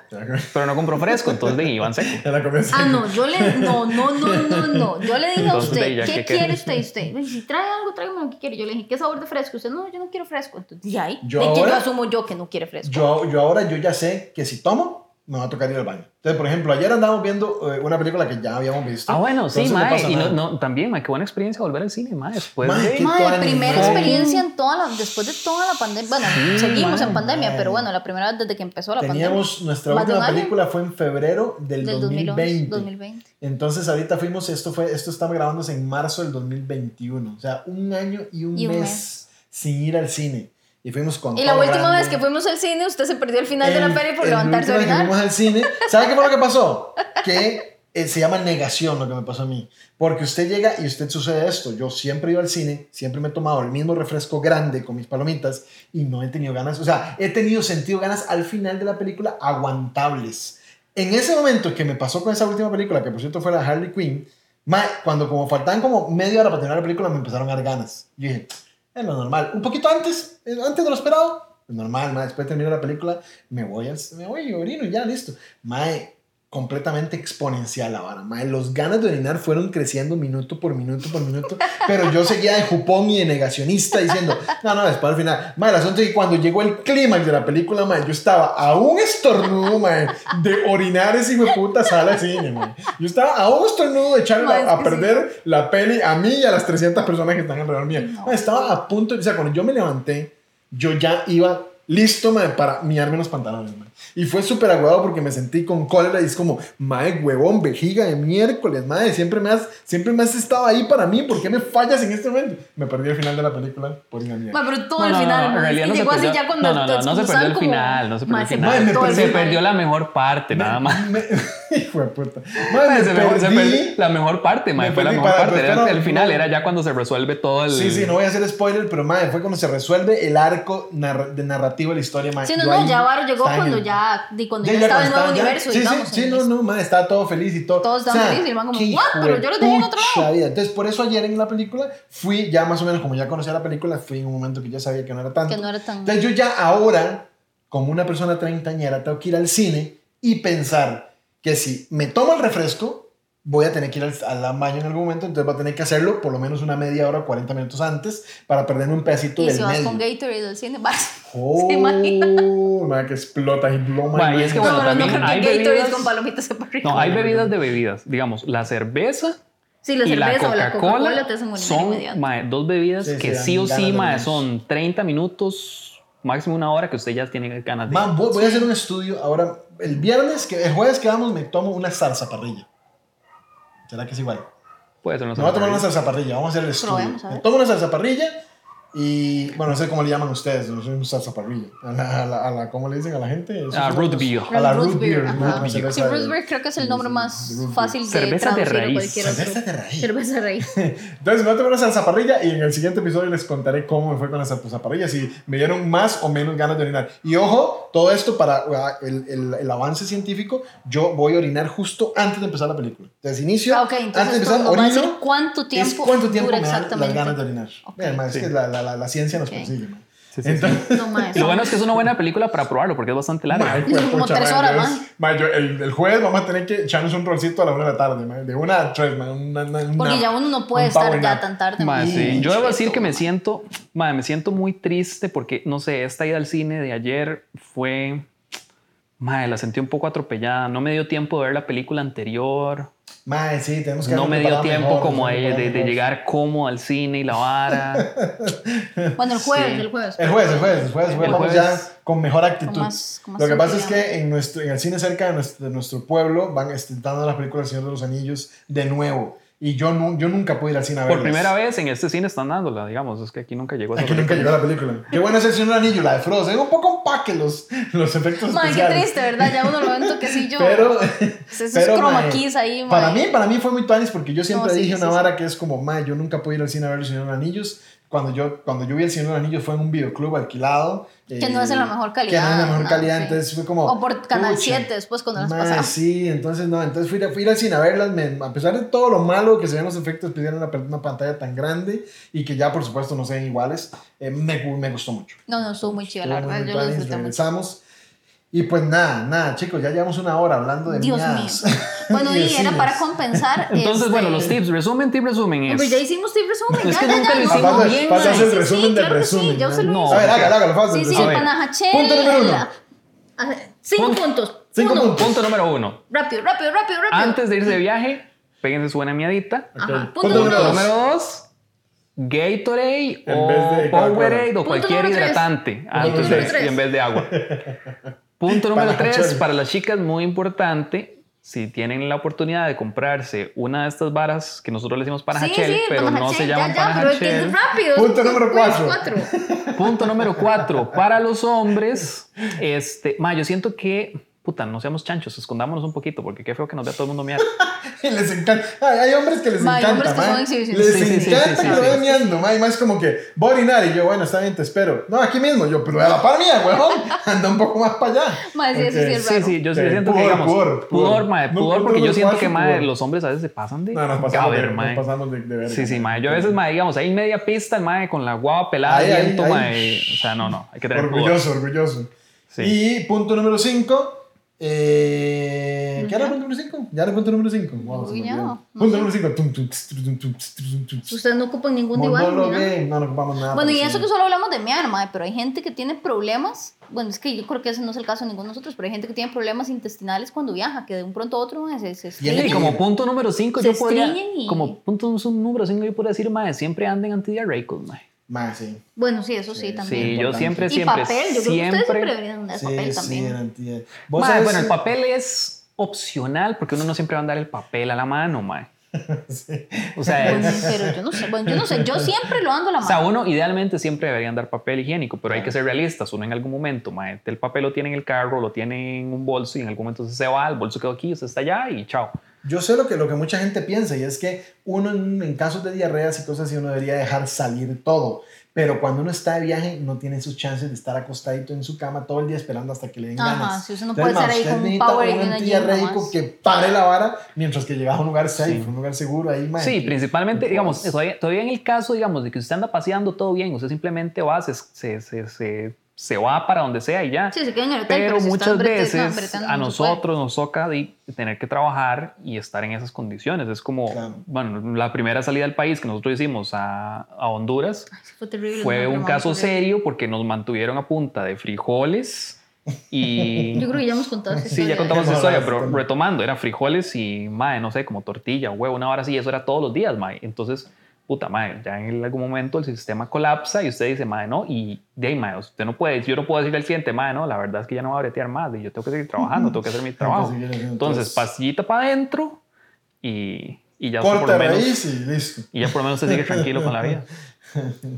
Pero no compró fresco, entonces de, iban seco. ya la comí Ah, no, yo le. No, no, no, no, no. Yo le dije a Entonces, usted, de ella, ¿qué ¿qué quiere usted? Y usted, "Ay, si trae algo, tráigame lo que quiere. Yo le dije, ¿qué sabor de fresco? Usted, no, yo no quiero fresco. Entonces, y ahí, Yo de que yo ahora- asumo yo que no quiere fresco. Yo, yo ahora yo ya sé que si tomo, me va a tocar ir al baño. Entonces, por ejemplo, ayer andábamos viendo eh, una película que ya habíamos visto. Ah, bueno, sí, no mae. pasa Y no, no, también, mae, qué buena experiencia volver al cine, mae. Después Mae, de... tuanis, primera mae. experiencia en toda la, después de toda la pandemia. Bueno, Sí, seguimos mae, en pandemia, mae. pero bueno, la primera vez desde que empezó la Teníamos nuestra Más de última película fue en febrero del, pandemia. Del 2020. 2020. Entonces ahorita fuimos, esto fue, esto estaba grabándose en marzo del 2021. O sea, un año y un, Y un mes, mes. sin ir al cine. Y fuimos con Y la última grande. vez que fuimos al cine, usted se perdió el final de El- la peli por levantarse a orinar. fuimos al cine. ¿Sabe qué fue lo que pasó? Que eh, se llama negación lo que me pasó a mí. Porque usted llega y usted sucede esto. Yo siempre iba al cine, siempre me he tomado el mismo refresco grande con mis palomitas y no he tenido ganas. O sea, he tenido sentido ganas al final de la película aguantables. En ese momento que me pasó con esa última película, que por cierto fue la de Harley Quinn, cuando como faltaban como media hora para terminar la película, me empezaron a dar ganas. Yo dije, es lo normal. Un poquito antes, eh, antes de lo esperado, es normal, ma. Después de terminar la película, me voy, al, me voy y y ya, listo. Mae, completamente exponencial la vara. Mae, los ganas de orinar fueron creciendo minuto por minuto por minuto, pero yo seguía de jupón y de negacionista diciendo, no, no, después al final. Mae, el asunto es que cuando llegó el clímax de la película, mae, yo estaba a un estornudo, mae, de orinar ese hijo de puta sala de cine, mae. Yo estaba a un estornudo de echarle Mae, a, a perder la peli a mí y a las 300 personas que están alrededor mía. No. Mae, estaba a punto, o sea, cuando yo me levanté, yo ya iba listo, mae, para miarme los pantalones, mae. Y fue súper aguado porque me sentí con cólera y es como, mae, huevón, vejiga de miércoles, mae, siempre me has, siempre me has estado ahí para mí, ¿por qué me fallas en este momento? Me perdí el final de la película por una mierda. Pero todo No, el no, final, no, en realidad no se llegó así perdió- ya cuando no, no, no, se perdió el como- final, no se perdió Ma, el se final. Mae, me perdí Se perdió la mejor parte, nada más. Me- hijo de puta. Mae, me Se, per- se perdí. perdió la mejor parte, mae, Me fue la perdí mejor para- parte. Era- no, el final no. era ya cuando se resuelve todo el... Sí, sí, no voy a hacer spoiler, pero madre, fue cuando se resuelve el arco de narrativo de la historia. Sí, no, no, ya Varo llegó en cuando el- ya, di, cuando Ya, ya, estaba en el nuevo universo, sí, digamos. Sí, sí, en no, no, madre, estaba todo feliz y todo. Todos estaban felices y el man como, "What? Pero yo lo tenía en otro lado". vida. Entonces, por eso ayer en la película fui, ya más o menos como ya conocía la película, fui en un momento que ya sabía que no era tanto. Que no era tan... Entonces, yo ya ahora, como una persona treintañera, tengo que ir al cine y pensar que si me tomo el refresco, voy a tener que ir al, al baño en algún momento, entonces voy a tener que hacerlo por lo menos una media hora o 40 minutos antes para perderme un pedacito Y del si vas medio. con Gatorade al cine, vas. Oh, ¿Se imagina? madre, que explota y blow my Ma, y es que bueno, no, no, no también creo que hay Gatorade bebidas- con palomitas rico. No, hay bebidas de bebidas. Digamos, la cerveza Sí, la y la cerveza o la Coca-Cola son mae, dos bebidas Sí, que sí o sí mae, son 30 minutos, máximo una hora que usted ya tiene ganas de... Man, voy, voy a hacer un estudio ahora. El viernes, que el jueves que vamos, me tomo una salsa parrilla. ¿Será que es igual? Puede ser una Me voy a tomar una salsa. salsa parrilla. Vamos a hacer el estudio. Probemos, a ver. Me tomo una salsa parrilla y, bueno, no sé cómo le llaman ustedes. No soy un salsa parrilla. A la, a la, a la- ¿Cómo le dicen a la gente? Eso Ah, es- root beer. A la Root root beer. Sí, de- Root beer creo que es el nombre más Root beer. fácil de Cerveza de traducir a raíz. cualquier otro. Cerveza de raíz. Cerveza de raíz. Entonces me voy a tomar una salsa parrilla y en el siguiente episodio les contaré cómo me fue con la salsa parrilla, si me dieron más o menos ganas de orinar. Y ojo, todo esto para uh, el, el- el avance científico, yo voy a orinar justo antes de empezar la película. Entonces inicio, Ah, ok, antes de entonces empezar, orino, cuánto tiempo, es cuánto tiempo dura me dan las exactamente. ganas de orinar. Ok. Vean, ma, es Sí. que la, la, la, la ciencia nos Ok. persigue. ma. Sí, sí, sí. Entonces, No, ma, lo bueno es que es una buena película para probarlo porque es bastante larga. ma, Como pucha, tres horas, yo ma. es- ma, yo el, el jueves vamos a tener que echarnos un rolcito a la una de la tarde, de una a tres, una, una, Porque ya uno no puede un estar ya tan tarde. Sí. Yo debo decir que me siento, me siento muy triste porque, no sé, esta ida al cine de ayer fue, Mae, la sentí un poco atropellada. No me dio tiempo de ver la película anterior. Mae, sí, tenemos que No me dio tiempo mejor, como de, de- llegar cómodo al cine y la vara. Bueno, el jueves, Sí. el jueves. El jueves, el jueves, el jueves, el jueves jueves. ya con mejor actitud. Con más- con más Lo que pasa es que en, nuestro, en el cine cerca de nuestro, de nuestro pueblo van dando la película El Señor de los Anillos de nuevo. Y yo, nu- yo nunca pude ir al cine a verla. Por primera vez en este cine están dándola, digamos. Es que aquí nunca llegó esa Aquí nunca película. llegó la película. Qué bueno es el Señor Anillo, la de Frodo. Se ven un poco empaque los, los efectos Madre, qué especiales. triste, ¿verdad? Ya uno lo ve en toquecillo. Pero, esos pero, keys ahí, para mae. mí, para mí fue muy tuanis porque yo siempre No, sí, dije sí, una sí. vara que es como, mae, yo nunca pude ir al cine a ver El Señor los Anillos. Cuando yo, cuando yo vi El Señor de los Anillos fue en un videoclub alquilado. Que no es en la mejor Que no calidad, es en la mejor no, calidad, sí. entonces fue como... O por Canal pucha, 7 después cuando las pasaba. Sí, entonces no, entonces fui, fui al cine a verlas, me- a pesar de todo lo malo que se ven los efectos especiales en una, una pantalla tan grande y que ya por supuesto no se ven iguales, eh, me, me gustó mucho. No, no, estuvo muy chido, la verdad. Yo lo disfruté mucho. regresamos. Y pues nada, nada, chicos, ya llevamos una hora hablando de Dios miadas. mío. Bueno, Y y era para compensar. Entonces, este, bueno, los tips, resumen, tip, resumen es. Pues ya hicimos tip resumen. Es ya, que ya, nunca ya, lo hicimos Falta- bien, hacer el Sí, sí, resumen del claro que resumen. sí, ya se lo No. hice. A ver, hágalo, hágalo, fácil. Sí, sí, A el ver. panajachel. Punto número uno. la- Cinco Punto- puntos. Cinco Uno. puntos. Punto número uno. Rápido, rápido, rápido, rápido. Antes de irse de viaje, péguense su buena miadita. Ajá. Ok. Punto, Punto número número dos. Número dos, Gatorade En o. Powerade o cualquier hidratante antes de en vez de agua. Punto número tres, para las chicas, muy importante, si tienen la oportunidad de comprarse una de estas varas que nosotros le decimos panajachel, sí, pero no se llaman ya, ya, pero es rápido. Punto número pues, cuatro. Punto número cuatro, para los hombres, este, ma, yo siento que, puta, no seamos chanchos, escondámonos un poquito, porque qué feo que nos vea todo el mundo mirar. Y les encanta. Ay, hay hombres que les Ma, hay encanta, hombres que ma. son exhibicionistas. Les Sí, sí, sí, encanta sí, que sí, lo sí. vean meando, ma. Y más como que, voy a orinar. Y yo, bueno, está bien, te espero. No, aquí mismo. Yo, pero a la par mía, huevón. Anda un poco más para allá. Ma, sí, eso sí Sí, yo sí Eh, siento que, pudor, digamos, pudor, pudor, pudor. no, porque no, yo siento que, pudor. los hombres a veces se pasan de No, nos pasamos, gaber, de, nos pasamos de, de verga. Sí, sí, mae. Yo a veces, mae, digamos, ahí media pista, el mae, con la guava pelada Ahí, de ahí, viento, ahí. mae. O sea, no, no, hay que tener pudor. Orgulloso, orgulloso. Sí. Y punto número 5. Eh, ¿Qué era el punto número 5? Ya era el punto número 5. Uy, ya, no Punto número 5. Ustedes no ocupan ningún dibujo. ni nada. Monólogo, no, no ocupamos nada. Bueno, y eso sí. que solo hablamos de mi arma, pero hay gente que tiene problemas. Bueno, es que yo creo que ese no es el caso de ninguno de nosotros, pero hay gente que tiene problemas intestinales cuando viaja, que de un pronto a otro mae, se, se Sí, estreñen. como punto número 5 Se yo podría, y- como punto número 5 yo podría decir, mae, siempre anden antidiarreicos, mae. Más, sí. Bueno, sí, eso sí, Sí, también. Sí, yo importante. siempre, y siempre, papel, yo creo que ustedes siempre... siempre deberían andar Sí, papel sí, también. anti- ¿Vos sabes? bueno, el papel es opcional porque uno no siempre va a andar el papel a la mano, mae. O sea, Bueno, es- pero yo no sé, bueno, yo no sé, yo siempre lo ando a la O sea, mano. uno idealmente siempre debería andar papel higiénico, pero hay que ser realistas. Uno en algún momento, mae, el papel lo tiene en el carro, lo tiene en un bolso y en algún momento se va, el bolso quedó aquí, usted está allá y chao. Yo sé lo que, lo que mucha gente piensa y es que uno en, en casos de diarreas y cosas así uno debería dejar salir todo. Pero cuando uno está de viaje no tiene sus chances de estar acostadito en su cama todo el día esperando hasta que le den Ajá, ganas. si usted no Entonces, puede estar ahí usted con un Power un antidiarreico que pare la vara mientras que llega a un lugar safe, Sí. un lugar seguro ahí, ma, Sí, que- principalmente, que digamos, todavía, todavía en el caso, digamos, de que usted anda paseando todo bien, usted simplemente va, se, se, se, se, se va para donde sea y ya. Sí, se quedan en el hotel, pero si muchas veces bretando a nosotros nos toca de tener que trabajar y estar en esas condiciones. Es como, Claro. bueno, la primera salida del país que nosotros hicimos a, a Honduras Ay, fue terrible. fue un pero caso serio porque nos mantuvieron a punta de frijoles y... Yo creo que ya hemos contado esa Sí, ya historia. contamos esa historia, pero retomando, era frijoles y, mae, no sé, como tortilla, huevo, una hora así, eso era todos los días, mae. Entonces, puta, mae, ya en algún momento el sistema colapsa y usted dice, mae, no, y de ahí, mae, usted no puede, yo no puedo decirle al cliente, mae, no, la verdad es que ya no va a bretear más, y yo tengo que seguir trabajando, tengo que hacer mi trabajo. Entonces, cosas. pastillita para adentro y, y ya por lo menos, raíz y listo. y ya por lo menos usted sigue tranquilo con la vida.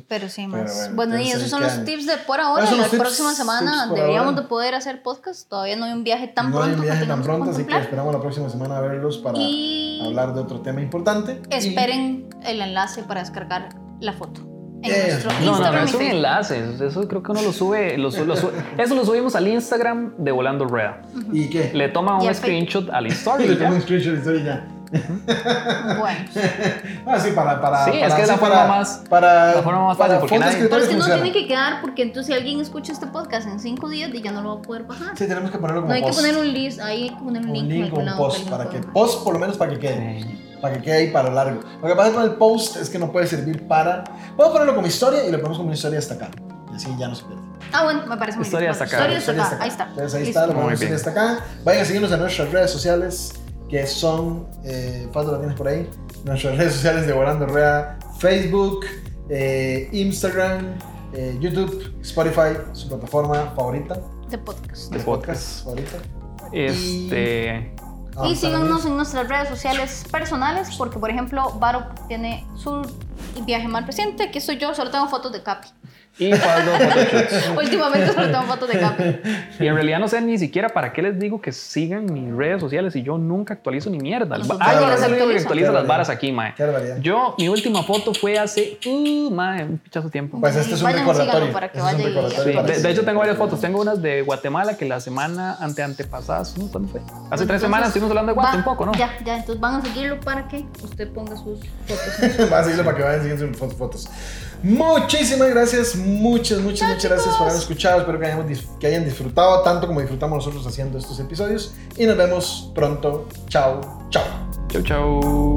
Pero sí, Pero más. bueno, bueno, y esos son los tips de por ahora. Son La tips- próxima semana deberíamos ahora. de poder hacer podcast. Todavía no hay un viaje tan no hay pronto un viaje tan pronto, así que esperamos la próxima semana verlos para Y hablar de otro tema importante. Y- esperen el enlace para descargar la foto en nuestro no, No, no, Instagram no y es un enlace, eso creo que uno lo sube, lo su- lo su- eso lo subimos al Instagram de Volando Rueda. ¿Y qué? Le toma Y un screenshot a la Y historia. le y tomo un screenshot de historia y ya. Bueno, Ah, sí, para, para, Sí, es que es la sí, forma más- para, la forma más fácil, porque nadie- pero es escritorios que no tiene que quedar porque entonces si alguien escucha este podcast en cinco días y ya no lo va a poder bajar. Sí, tenemos que ponerlo como No hay que post. poner un list, ahí hay que poner un, un link, un post para que post por lo menos para que quede para que quede ahí para largo lo que pasa con el post es que no puede servir para puedo ponerlo como historia y lo ponemos como una historia hasta acá y así ya no se pierde Ah, bueno, me parece muy Historia bien. destacada. Historia Historia destacada. Ahí está. Entonces ahí Listo. está, lo podemos bien. hasta acá. Vayan a seguirnos en nuestras redes sociales, que son, eh, Pato, ¿la tienes por ahí? Nuestras redes sociales de Volando Rea, Facebook, eh, Instagram, eh, YouTube, Spotify, su plataforma favorita. De podcast. De podcast. favorita. Este. Ah, Y está síganos en nuestras redes sociales personales, porque por ejemplo, Varo tiene su viaje más reciente. Aquí estoy yo, solo tengo fotos de Capi. Y Faldo. Últimamente solo tengo fotos de Capi. Y en realidad no sé ni siquiera para qué les digo que sigan mis redes sociales y yo nunca actualizo ni mierda. Nosotros Alguien no es el único que actualiza las varas aquí, mae. Qué barbaridad. Yo, mi última foto fue hace, uh, mae, un pichazo tiempo. Pues este es un Vayan, recordatorio. para que Este es un vaya y- recordatorio Sí, de, de hecho tengo varias fotos. Tengo unas de Guatemala que la semana ante antepasada, ¿no? ¿cuándo fue? Hace tres Entonces, semanas estuvimos hablando de Guate va- un poco, ¿no? Ya, ya, entonces van a seguirlo para que usted ponga sus fotos. Va a seguirlo para que vayan siguiendo sus fotos. Muchísimas gracias, muchas, muchas, muchas gracias por haber escuchado. Espero que, hayamos que hayan disfrutado tanto como disfrutamos nosotros haciendo estos episodios. Y nos vemos pronto. Chao, chao. Chau, chau.